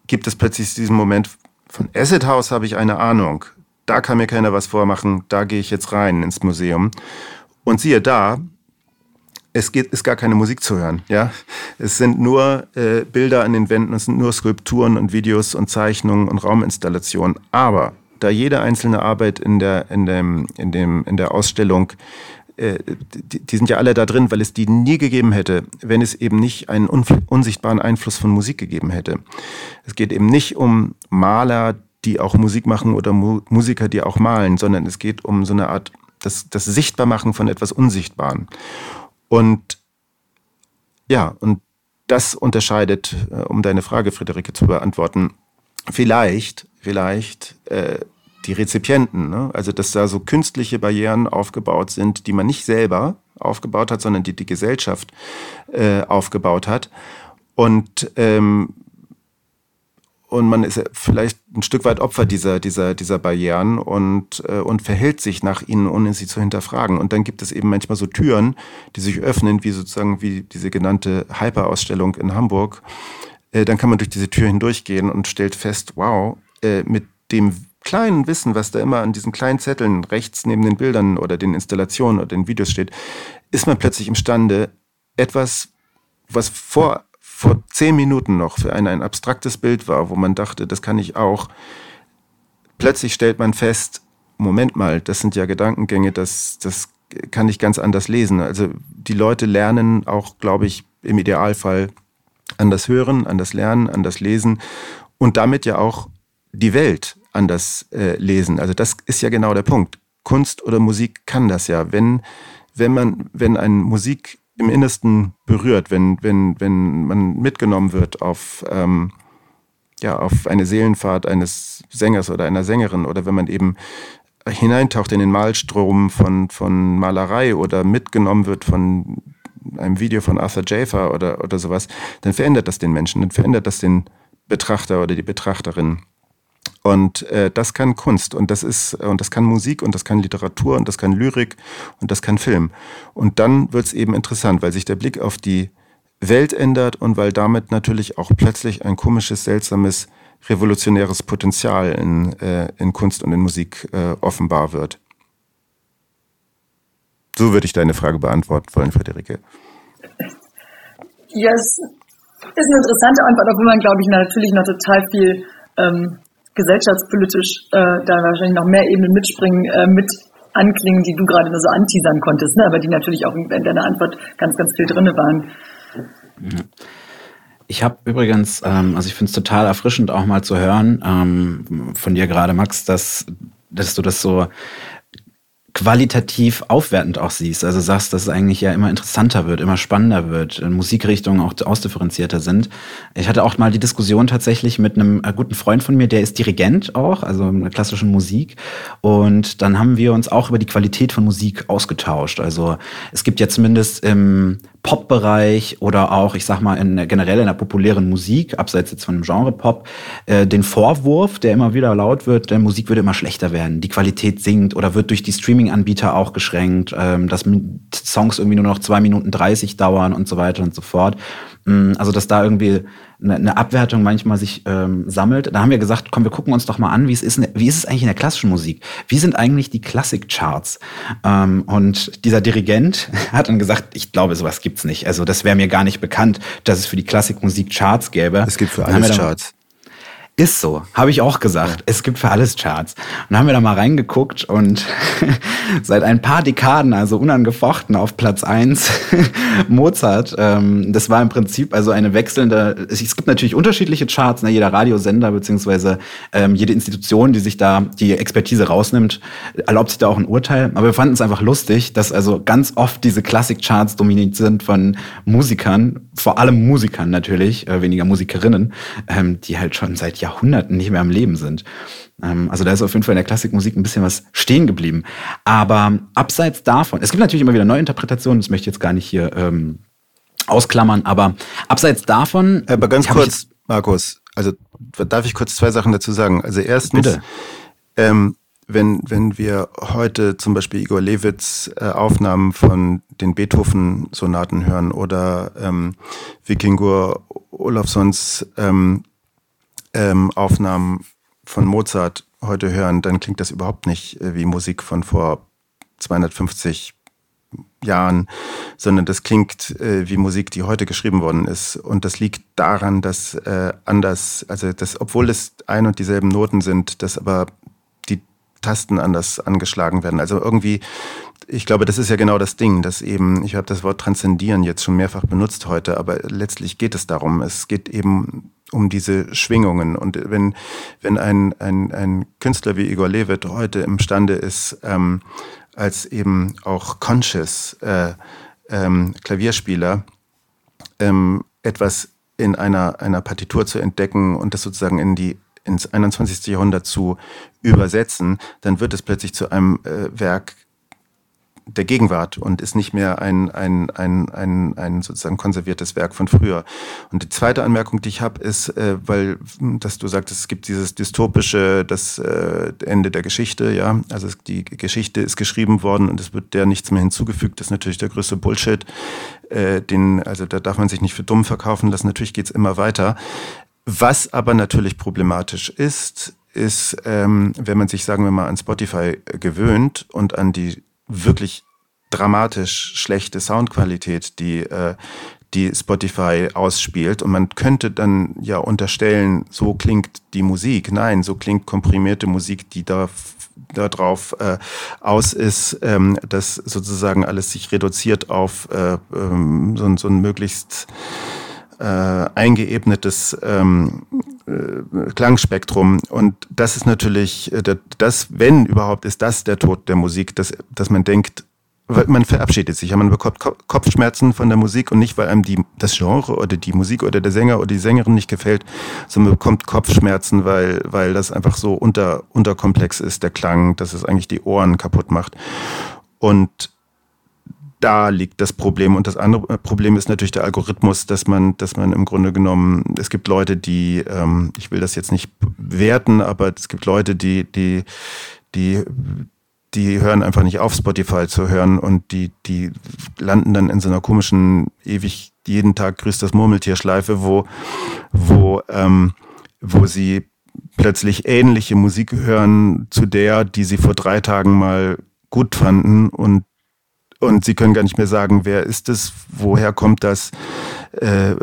gibt es plötzlich diesen Moment, Von Acid House habe ich eine Ahnung. Da kann mir keiner was vormachen. Da gehe ich jetzt rein ins Museum. Und siehe da, es geht, ist gar keine Musik zu hören. Ja? Es sind nur äh, Bilder an den Wänden, es sind nur Skulpturen und Videos und Zeichnungen und Rauminstallationen. Aber da jede einzelne Arbeit in der, in dem, in dem, in der Ausstellung äh, die, die, sind ja alle da drin, weil es die nie gegeben hätte, wenn es eben nicht einen unsichtbaren Einfluss von Musik gegeben hätte. Es geht eben nicht um Maler, die auch Musik machen oder Mu Musiker, die auch malen, sondern es geht um so eine Art das, das Sichtbarmachen von etwas Unsichtbaren. Und ja, und das unterscheidet, äh, um deine Frage, Friederike, zu beantworten, vielleicht, vielleicht äh, die Rezipienten. Ne? Also, dass da so künstliche Barrieren aufgebaut sind, die man nicht selber aufgebaut hat, sondern die die Gesellschaft äh, aufgebaut hat. Und ähm, und man ist vielleicht ein Stück weit Opfer dieser, dieser, dieser Barrieren und, äh, und verhält sich nach ihnen, ohne sie zu hinterfragen. Und dann gibt es eben manchmal so Türen, die sich öffnen, wie sozusagen wie diese genannte Hyper-Ausstellung in Hamburg. Äh, dann kann man durch diese Tür hindurchgehen und stellt fest, wow, äh, mit dem kleinen Wissen, was da immer an diesen kleinen Zetteln rechts neben den Bildern oder den Installationen oder den Videos steht, ist man plötzlich imstande, etwas, was vor vor zehn Minuten noch für einen ein abstraktes Bild war, wo man dachte, das kann ich auch, plötzlich stellt man fest, Moment mal, das sind ja Gedankengänge, das, das kann ich ganz anders lesen. Also die Leute lernen auch, glaube ich, im Idealfall anders hören, anders lernen, anders lesen und damit ja auch die Welt anders äh, lesen. Also das ist ja genau der Punkt. Kunst oder Musik kann das ja. Wenn, wenn man, wenn ein Musik im Innersten berührt, wenn, wenn, wenn man mitgenommen wird auf, ähm, ja, auf eine Seelenfahrt eines Sängers oder einer Sängerin oder wenn man eben hineintaucht in den Malstrom von, von Malerei oder mitgenommen wird von einem Video von Arthur Jafer oder, oder sowas, dann verändert das den Menschen, dann verändert das den Betrachter oder die Betrachterin. Und äh, das kann Kunst und das ist und das kann Musik und das kann Literatur und das kann Lyrik und das kann Film. Und dann wird es eben interessant, weil sich der Blick auf die Welt ändert und weil damit natürlich auch plötzlich ein komisches, seltsames, revolutionäres Potenzial in, äh, in Kunst und in Musik äh, offenbar wird. So würde ich deine Frage beantworten wollen, Friederike. Ja, es ist eine interessante Antwort, obwohl man, glaube ich, natürlich noch total viel ähm, gesellschaftspolitisch äh, da wahrscheinlich noch mehr Ebenen mitspringen, äh, mit anklingen, die du gerade nur so anteasern konntest, ne? aber die natürlich auch in deiner Antwort ganz, ganz viel drin waren. Ich habe übrigens, ähm, also ich finde es total erfrischend auch mal zu hören ähm, von dir gerade, Max, dass, dass du das so qualitativ aufwertend auch siehst. Also sagst, dass es eigentlich ja immer interessanter wird, immer spannender wird, Musikrichtungen auch ausdifferenzierter sind. Ich hatte auch mal die Diskussion tatsächlich mit einem äh, guten Freund von mir, der ist Dirigent auch, also in der klassischen Musik. Und dann haben wir uns auch über die Qualität von Musik ausgetauscht. Also es gibt ja zumindest im Pop-Bereich oder auch, ich sag mal, in, generell in der populären Musik, abseits jetzt von dem Genre Pop, äh, den Vorwurf, der immer wieder laut wird, der Musik würde immer schlechter werden, die Qualität sinkt oder wird durch die Streaming-Anbieter auch geschränkt, ähm, dass Songs irgendwie nur noch zwei Minuten dreißig dauern und so weiter und so fort. Mm, also, dass da irgendwie eine, Abwertung manchmal sich ähm, sammelt. Da haben wir gesagt, komm, wir gucken uns doch mal an, wie es ist, wie ist es eigentlich in der klassischen Musik? Wie sind eigentlich die Klassikcharts? Ähm, und dieser Dirigent hat dann gesagt, ich glaube, sowas gibt's nicht. Also das wäre mir gar nicht bekannt, dass es für die Klassikmusik Charts gäbe. Es gibt für alles Charts. Ist so, habe ich auch gesagt. Es gibt für alles Charts. Und dann haben wir da mal reingeguckt und seit ein paar Dekaden, also unangefochten auf Platz eins Mozart. Ähm, das war im Prinzip also eine wechselnde, es gibt natürlich unterschiedliche Charts, ne? jeder Radiosender beziehungsweise ähm, jede Institution, die sich da die Expertise rausnimmt, erlaubt sich da auch ein Urteil. Aber wir fanden es einfach lustig, dass also ganz oft diese Klassikcharts dominiert sind von Musikern, vor allem Musikern natürlich, äh, weniger Musikerinnen, ähm, die halt schon seit Jahren Jahrhunderten nicht mehr am Leben sind. Ähm, also da ist auf jeden Fall in der Klassikmusik ein bisschen was stehen geblieben. Aber abseits davon, es gibt natürlich immer wieder Neuinterpretationen, das möchte ich jetzt gar nicht hier ähm, ausklammern, aber abseits davon. Aber ganz kurz, Markus, also darf ich kurz zwei Sachen dazu sagen. Also erstens, ähm, wenn, wenn wir heute zum Beispiel Igor Lewitz äh, Aufnahmen von den Beethoven-Sonaten hören oder ähm, Vikingur Olafsons ähm, ähm, Aufnahmen von Mozart heute hören, dann klingt das überhaupt nicht äh, wie Musik von vor 250 Jahren, sondern das klingt äh, wie Musik, die heute geschrieben worden ist. Und das liegt daran, dass äh, anders, also das, obwohl es ein und dieselben Noten sind, dass aber die Tasten anders angeschlagen werden. Also irgendwie, ich glaube, das ist ja genau das Ding, dass eben, ich habe das Wort transzendieren jetzt schon mehrfach benutzt heute, aber letztlich geht es darum. Es geht eben um diese Schwingungen. Und wenn, wenn ein, ein, ein Künstler wie Igor Levit heute imstande ist, ähm, als eben auch conscious äh, ähm, Klavierspieler ähm, etwas in einer, einer Partitur zu entdecken und das sozusagen in die ins 21. Jahrhundert zu übersetzen, dann wird es plötzlich zu einem äh, Werk der Gegenwart und ist nicht mehr ein, ein, ein, ein, ein sozusagen konserviertes Werk von früher. Und die zweite Anmerkung, die ich habe, ist, äh, weil, dass du sagtest, es gibt dieses dystopische, das äh, Ende der Geschichte, ja. Also die Geschichte ist geschrieben worden und es wird der nichts mehr hinzugefügt. Das ist natürlich der größte Bullshit. Äh, den, also da darf man sich nicht für dumm verkaufen lassen. Natürlich geht's immer weiter. Was aber natürlich problematisch ist, ist, ähm, wenn man sich, sagen wir mal, an Spotify gewöhnt und an die wirklich dramatisch schlechte Soundqualität, die, äh, die Spotify ausspielt. Und man könnte dann ja unterstellen, so klingt die Musik. Nein, so klingt komprimierte Musik, die da darauf äh, aus ist, ähm, dass sozusagen alles sich reduziert auf äh, ähm, so, so ein möglichst äh, eingeebnetes ähm, äh, Klangspektrum. Und das ist natürlich, äh, das, wenn überhaupt, ist das der Tod der Musik, dass, dass man denkt, weil man verabschiedet sich, man bekommt Kopfschmerzen von der Musik und nicht, weil einem die, das Genre oder die Musik oder der Sänger oder die Sängerin nicht gefällt, sondern man bekommt Kopfschmerzen, weil, weil das einfach so unter, unterkomplex ist, der Klang, dass es eigentlich die Ohren kaputt macht. Und da liegt das Problem. Und das andere Problem ist natürlich der Algorithmus, dass man, dass man im Grunde genommen, es gibt Leute, die, ähm, ich will das jetzt nicht werten, aber es gibt Leute, die, die, die, die hören einfach nicht auf, Spotify zu hören und die, die landen dann in so einer komischen, ewig jeden Tag grüßt das Murmeltier-Schleife, wo, wo, ähm, wo sie plötzlich ähnliche Musik hören zu der, die sie vor drei Tagen mal gut fanden und und sie können gar nicht mehr sagen, wer ist es, woher kommt das, äh,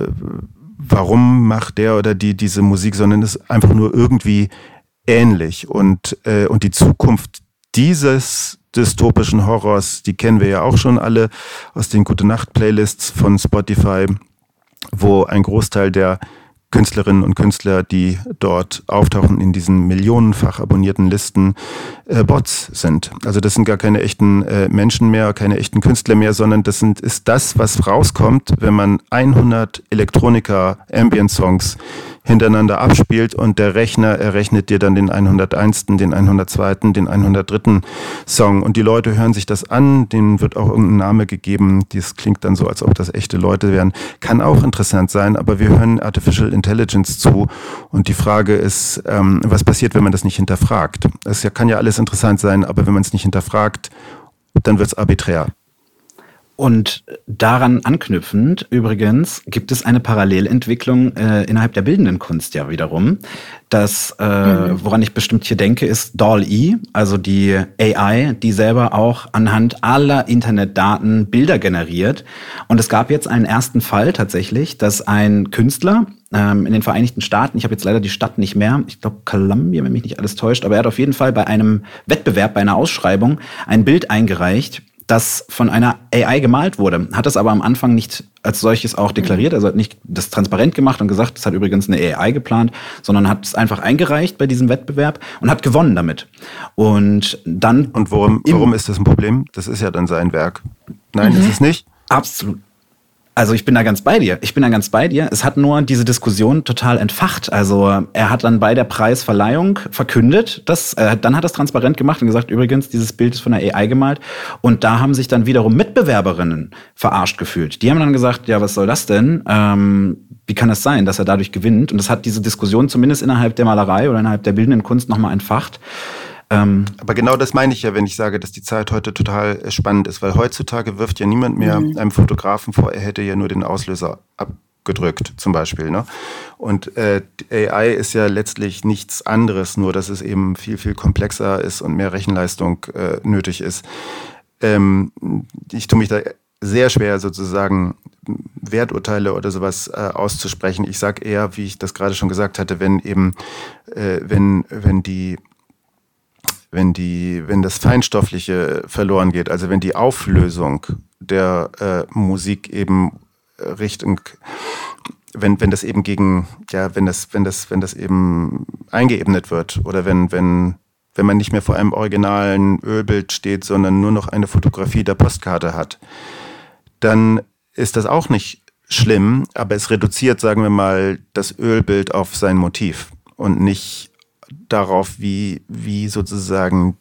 warum macht der oder die diese Musik, sondern es ist einfach nur irgendwie ähnlich. Und, äh, und die Zukunft dieses dystopischen Horrors, die kennen wir ja auch schon alle aus den Gute Nacht Playlists von Spotify, wo ein Großteil der Künstlerinnen und Künstler, die dort auftauchen in diesen millionenfach abonnierten Listen, äh, Bots sind. Also das sind gar keine echten äh, Menschen mehr, keine echten Künstler mehr, sondern das sind, ist das, was rauskommt, wenn man 100 Elektroniker Ambient Songs hintereinander abspielt und der Rechner errechnet dir dann den 101., den 102., den 103. Song und die Leute hören sich das an, denen wird auch irgendein Name gegeben, das klingt dann so, als ob das echte Leute wären. Kann auch interessant sein, aber wir hören Artificial Intelligence zu und die Frage ist, ähm, was passiert, wenn man das nicht hinterfragt? Es kann ja alles interessant sein, aber wenn man es nicht hinterfragt, dann wird es arbiträr. Und daran anknüpfend übrigens gibt es eine Parallelentwicklung äh, innerhalb der bildenden Kunst ja wiederum. Das, äh, mhm. woran ich bestimmt hier denke, ist DALL-E, also die AI, die selber auch anhand aller Internetdaten Bilder generiert. Und es gab jetzt einen ersten Fall tatsächlich, dass ein Künstler ähm, in den Vereinigten Staaten, ich habe jetzt leider die Stadt nicht mehr, ich glaube Columbia, wenn mich nicht alles täuscht, aber er hat auf jeden Fall bei einem Wettbewerb, bei einer Ausschreibung ein Bild eingereicht, das von einer AI gemalt wurde, hat es aber am Anfang nicht als solches auch deklariert, also hat nicht das transparent gemacht und gesagt, das hat übrigens eine AI geplant, sondern hat es einfach eingereicht bei diesem Wettbewerb und hat gewonnen damit. Und dann. Und warum, warum ist das ein Problem? Das ist ja dann sein Werk. Nein, mhm. ist es nicht? Absolut. Also ich bin da ganz bei dir. Ich bin da ganz bei dir. Es hat nur diese Diskussion total entfacht. Also er hat dann bei der Preisverleihung verkündet, dass äh, dann hat er es transparent gemacht und gesagt, übrigens, dieses Bild ist von der AI gemalt. Und da haben sich dann wiederum Mitbewerberinnen verarscht gefühlt. Die haben dann gesagt, ja, was soll das denn? Ähm, wie kann es sein, dass er dadurch gewinnt? Und das hat diese Diskussion zumindest innerhalb der Malerei oder innerhalb der bildenden Kunst nochmal entfacht. Ähm, Aber genau das meine ich ja, wenn ich sage, dass die Zeit heute total äh, spannend ist, weil heutzutage wirft ja niemand mehr mhm. einem Fotografen vor, er hätte ja nur den Auslöser ab, gedrückt, zum Beispiel. Ne? Und äh, AI ist ja letztlich nichts anderes, nur dass es eben viel, viel komplexer ist und mehr Rechenleistung äh, nötig ist. Ähm, ich tue mich da sehr schwer, sozusagen Werturteile oder sowas äh, auszusprechen. Ich sage eher, wie ich das gerade schon gesagt hatte, wenn eben, äh, wenn, wenn die wenn die, wenn das Feinstoffliche verloren geht, also wenn die Auflösung der äh, Musik eben Richtung, wenn, wenn das eben gegen, ja, wenn das, wenn das, wenn das eben eingeebnet wird oder wenn, wenn, wenn man nicht mehr vor einem originalen Ölbild steht, sondern nur noch eine Fotografie der Postkarte hat, dann ist das auch nicht schlimm, aber es reduziert, sagen wir mal, das Ölbild auf sein Motiv und nicht darauf, wie, wie sozusagen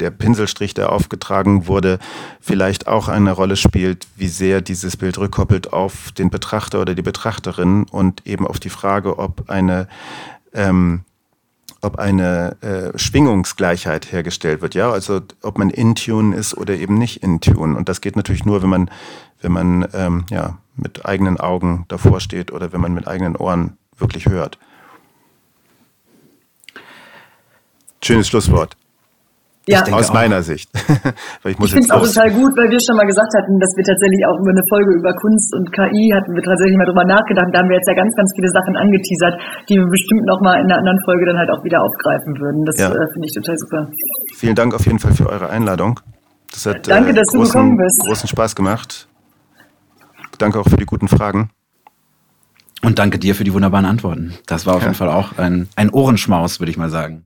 der Pinselstrich, der aufgetragen wurde, vielleicht auch eine Rolle spielt, wie sehr dieses Bild rückkoppelt auf den Betrachter oder die Betrachterin und eben auf die Frage, ob eine ähm, ob eine äh, Schwingungsgleichheit hergestellt wird, ja, also ob man in Tune ist oder eben nicht in Tune. Und das geht natürlich nur, wenn man, wenn man ähm, ja mit eigenen Augen davor steht oder wenn man mit eigenen Ohren wirklich hört. Schönes Schlusswort. Ja. Aus meiner Sicht. ich ich finde es auch total gut, weil wir schon mal gesagt hatten, dass wir tatsächlich auch über eine Folge über Kunst und KI hatten wir tatsächlich mal drüber nachgedacht. Da haben wir jetzt ja ganz, ganz viele Sachen angeteasert, die wir bestimmt noch mal in einer anderen Folge dann halt auch wieder aufgreifen würden. Das ja. äh, finde ich total super. Vielen Dank auf jeden Fall für eure Einladung. Das hat Danke, äh, dass großen, du gekommen bist. großen Spaß gemacht. Danke auch für die guten Fragen. Und danke dir für die wunderbaren Antworten. Das war auf ja. jeden Fall auch ein, ein Ohrenschmaus, würde ich mal sagen.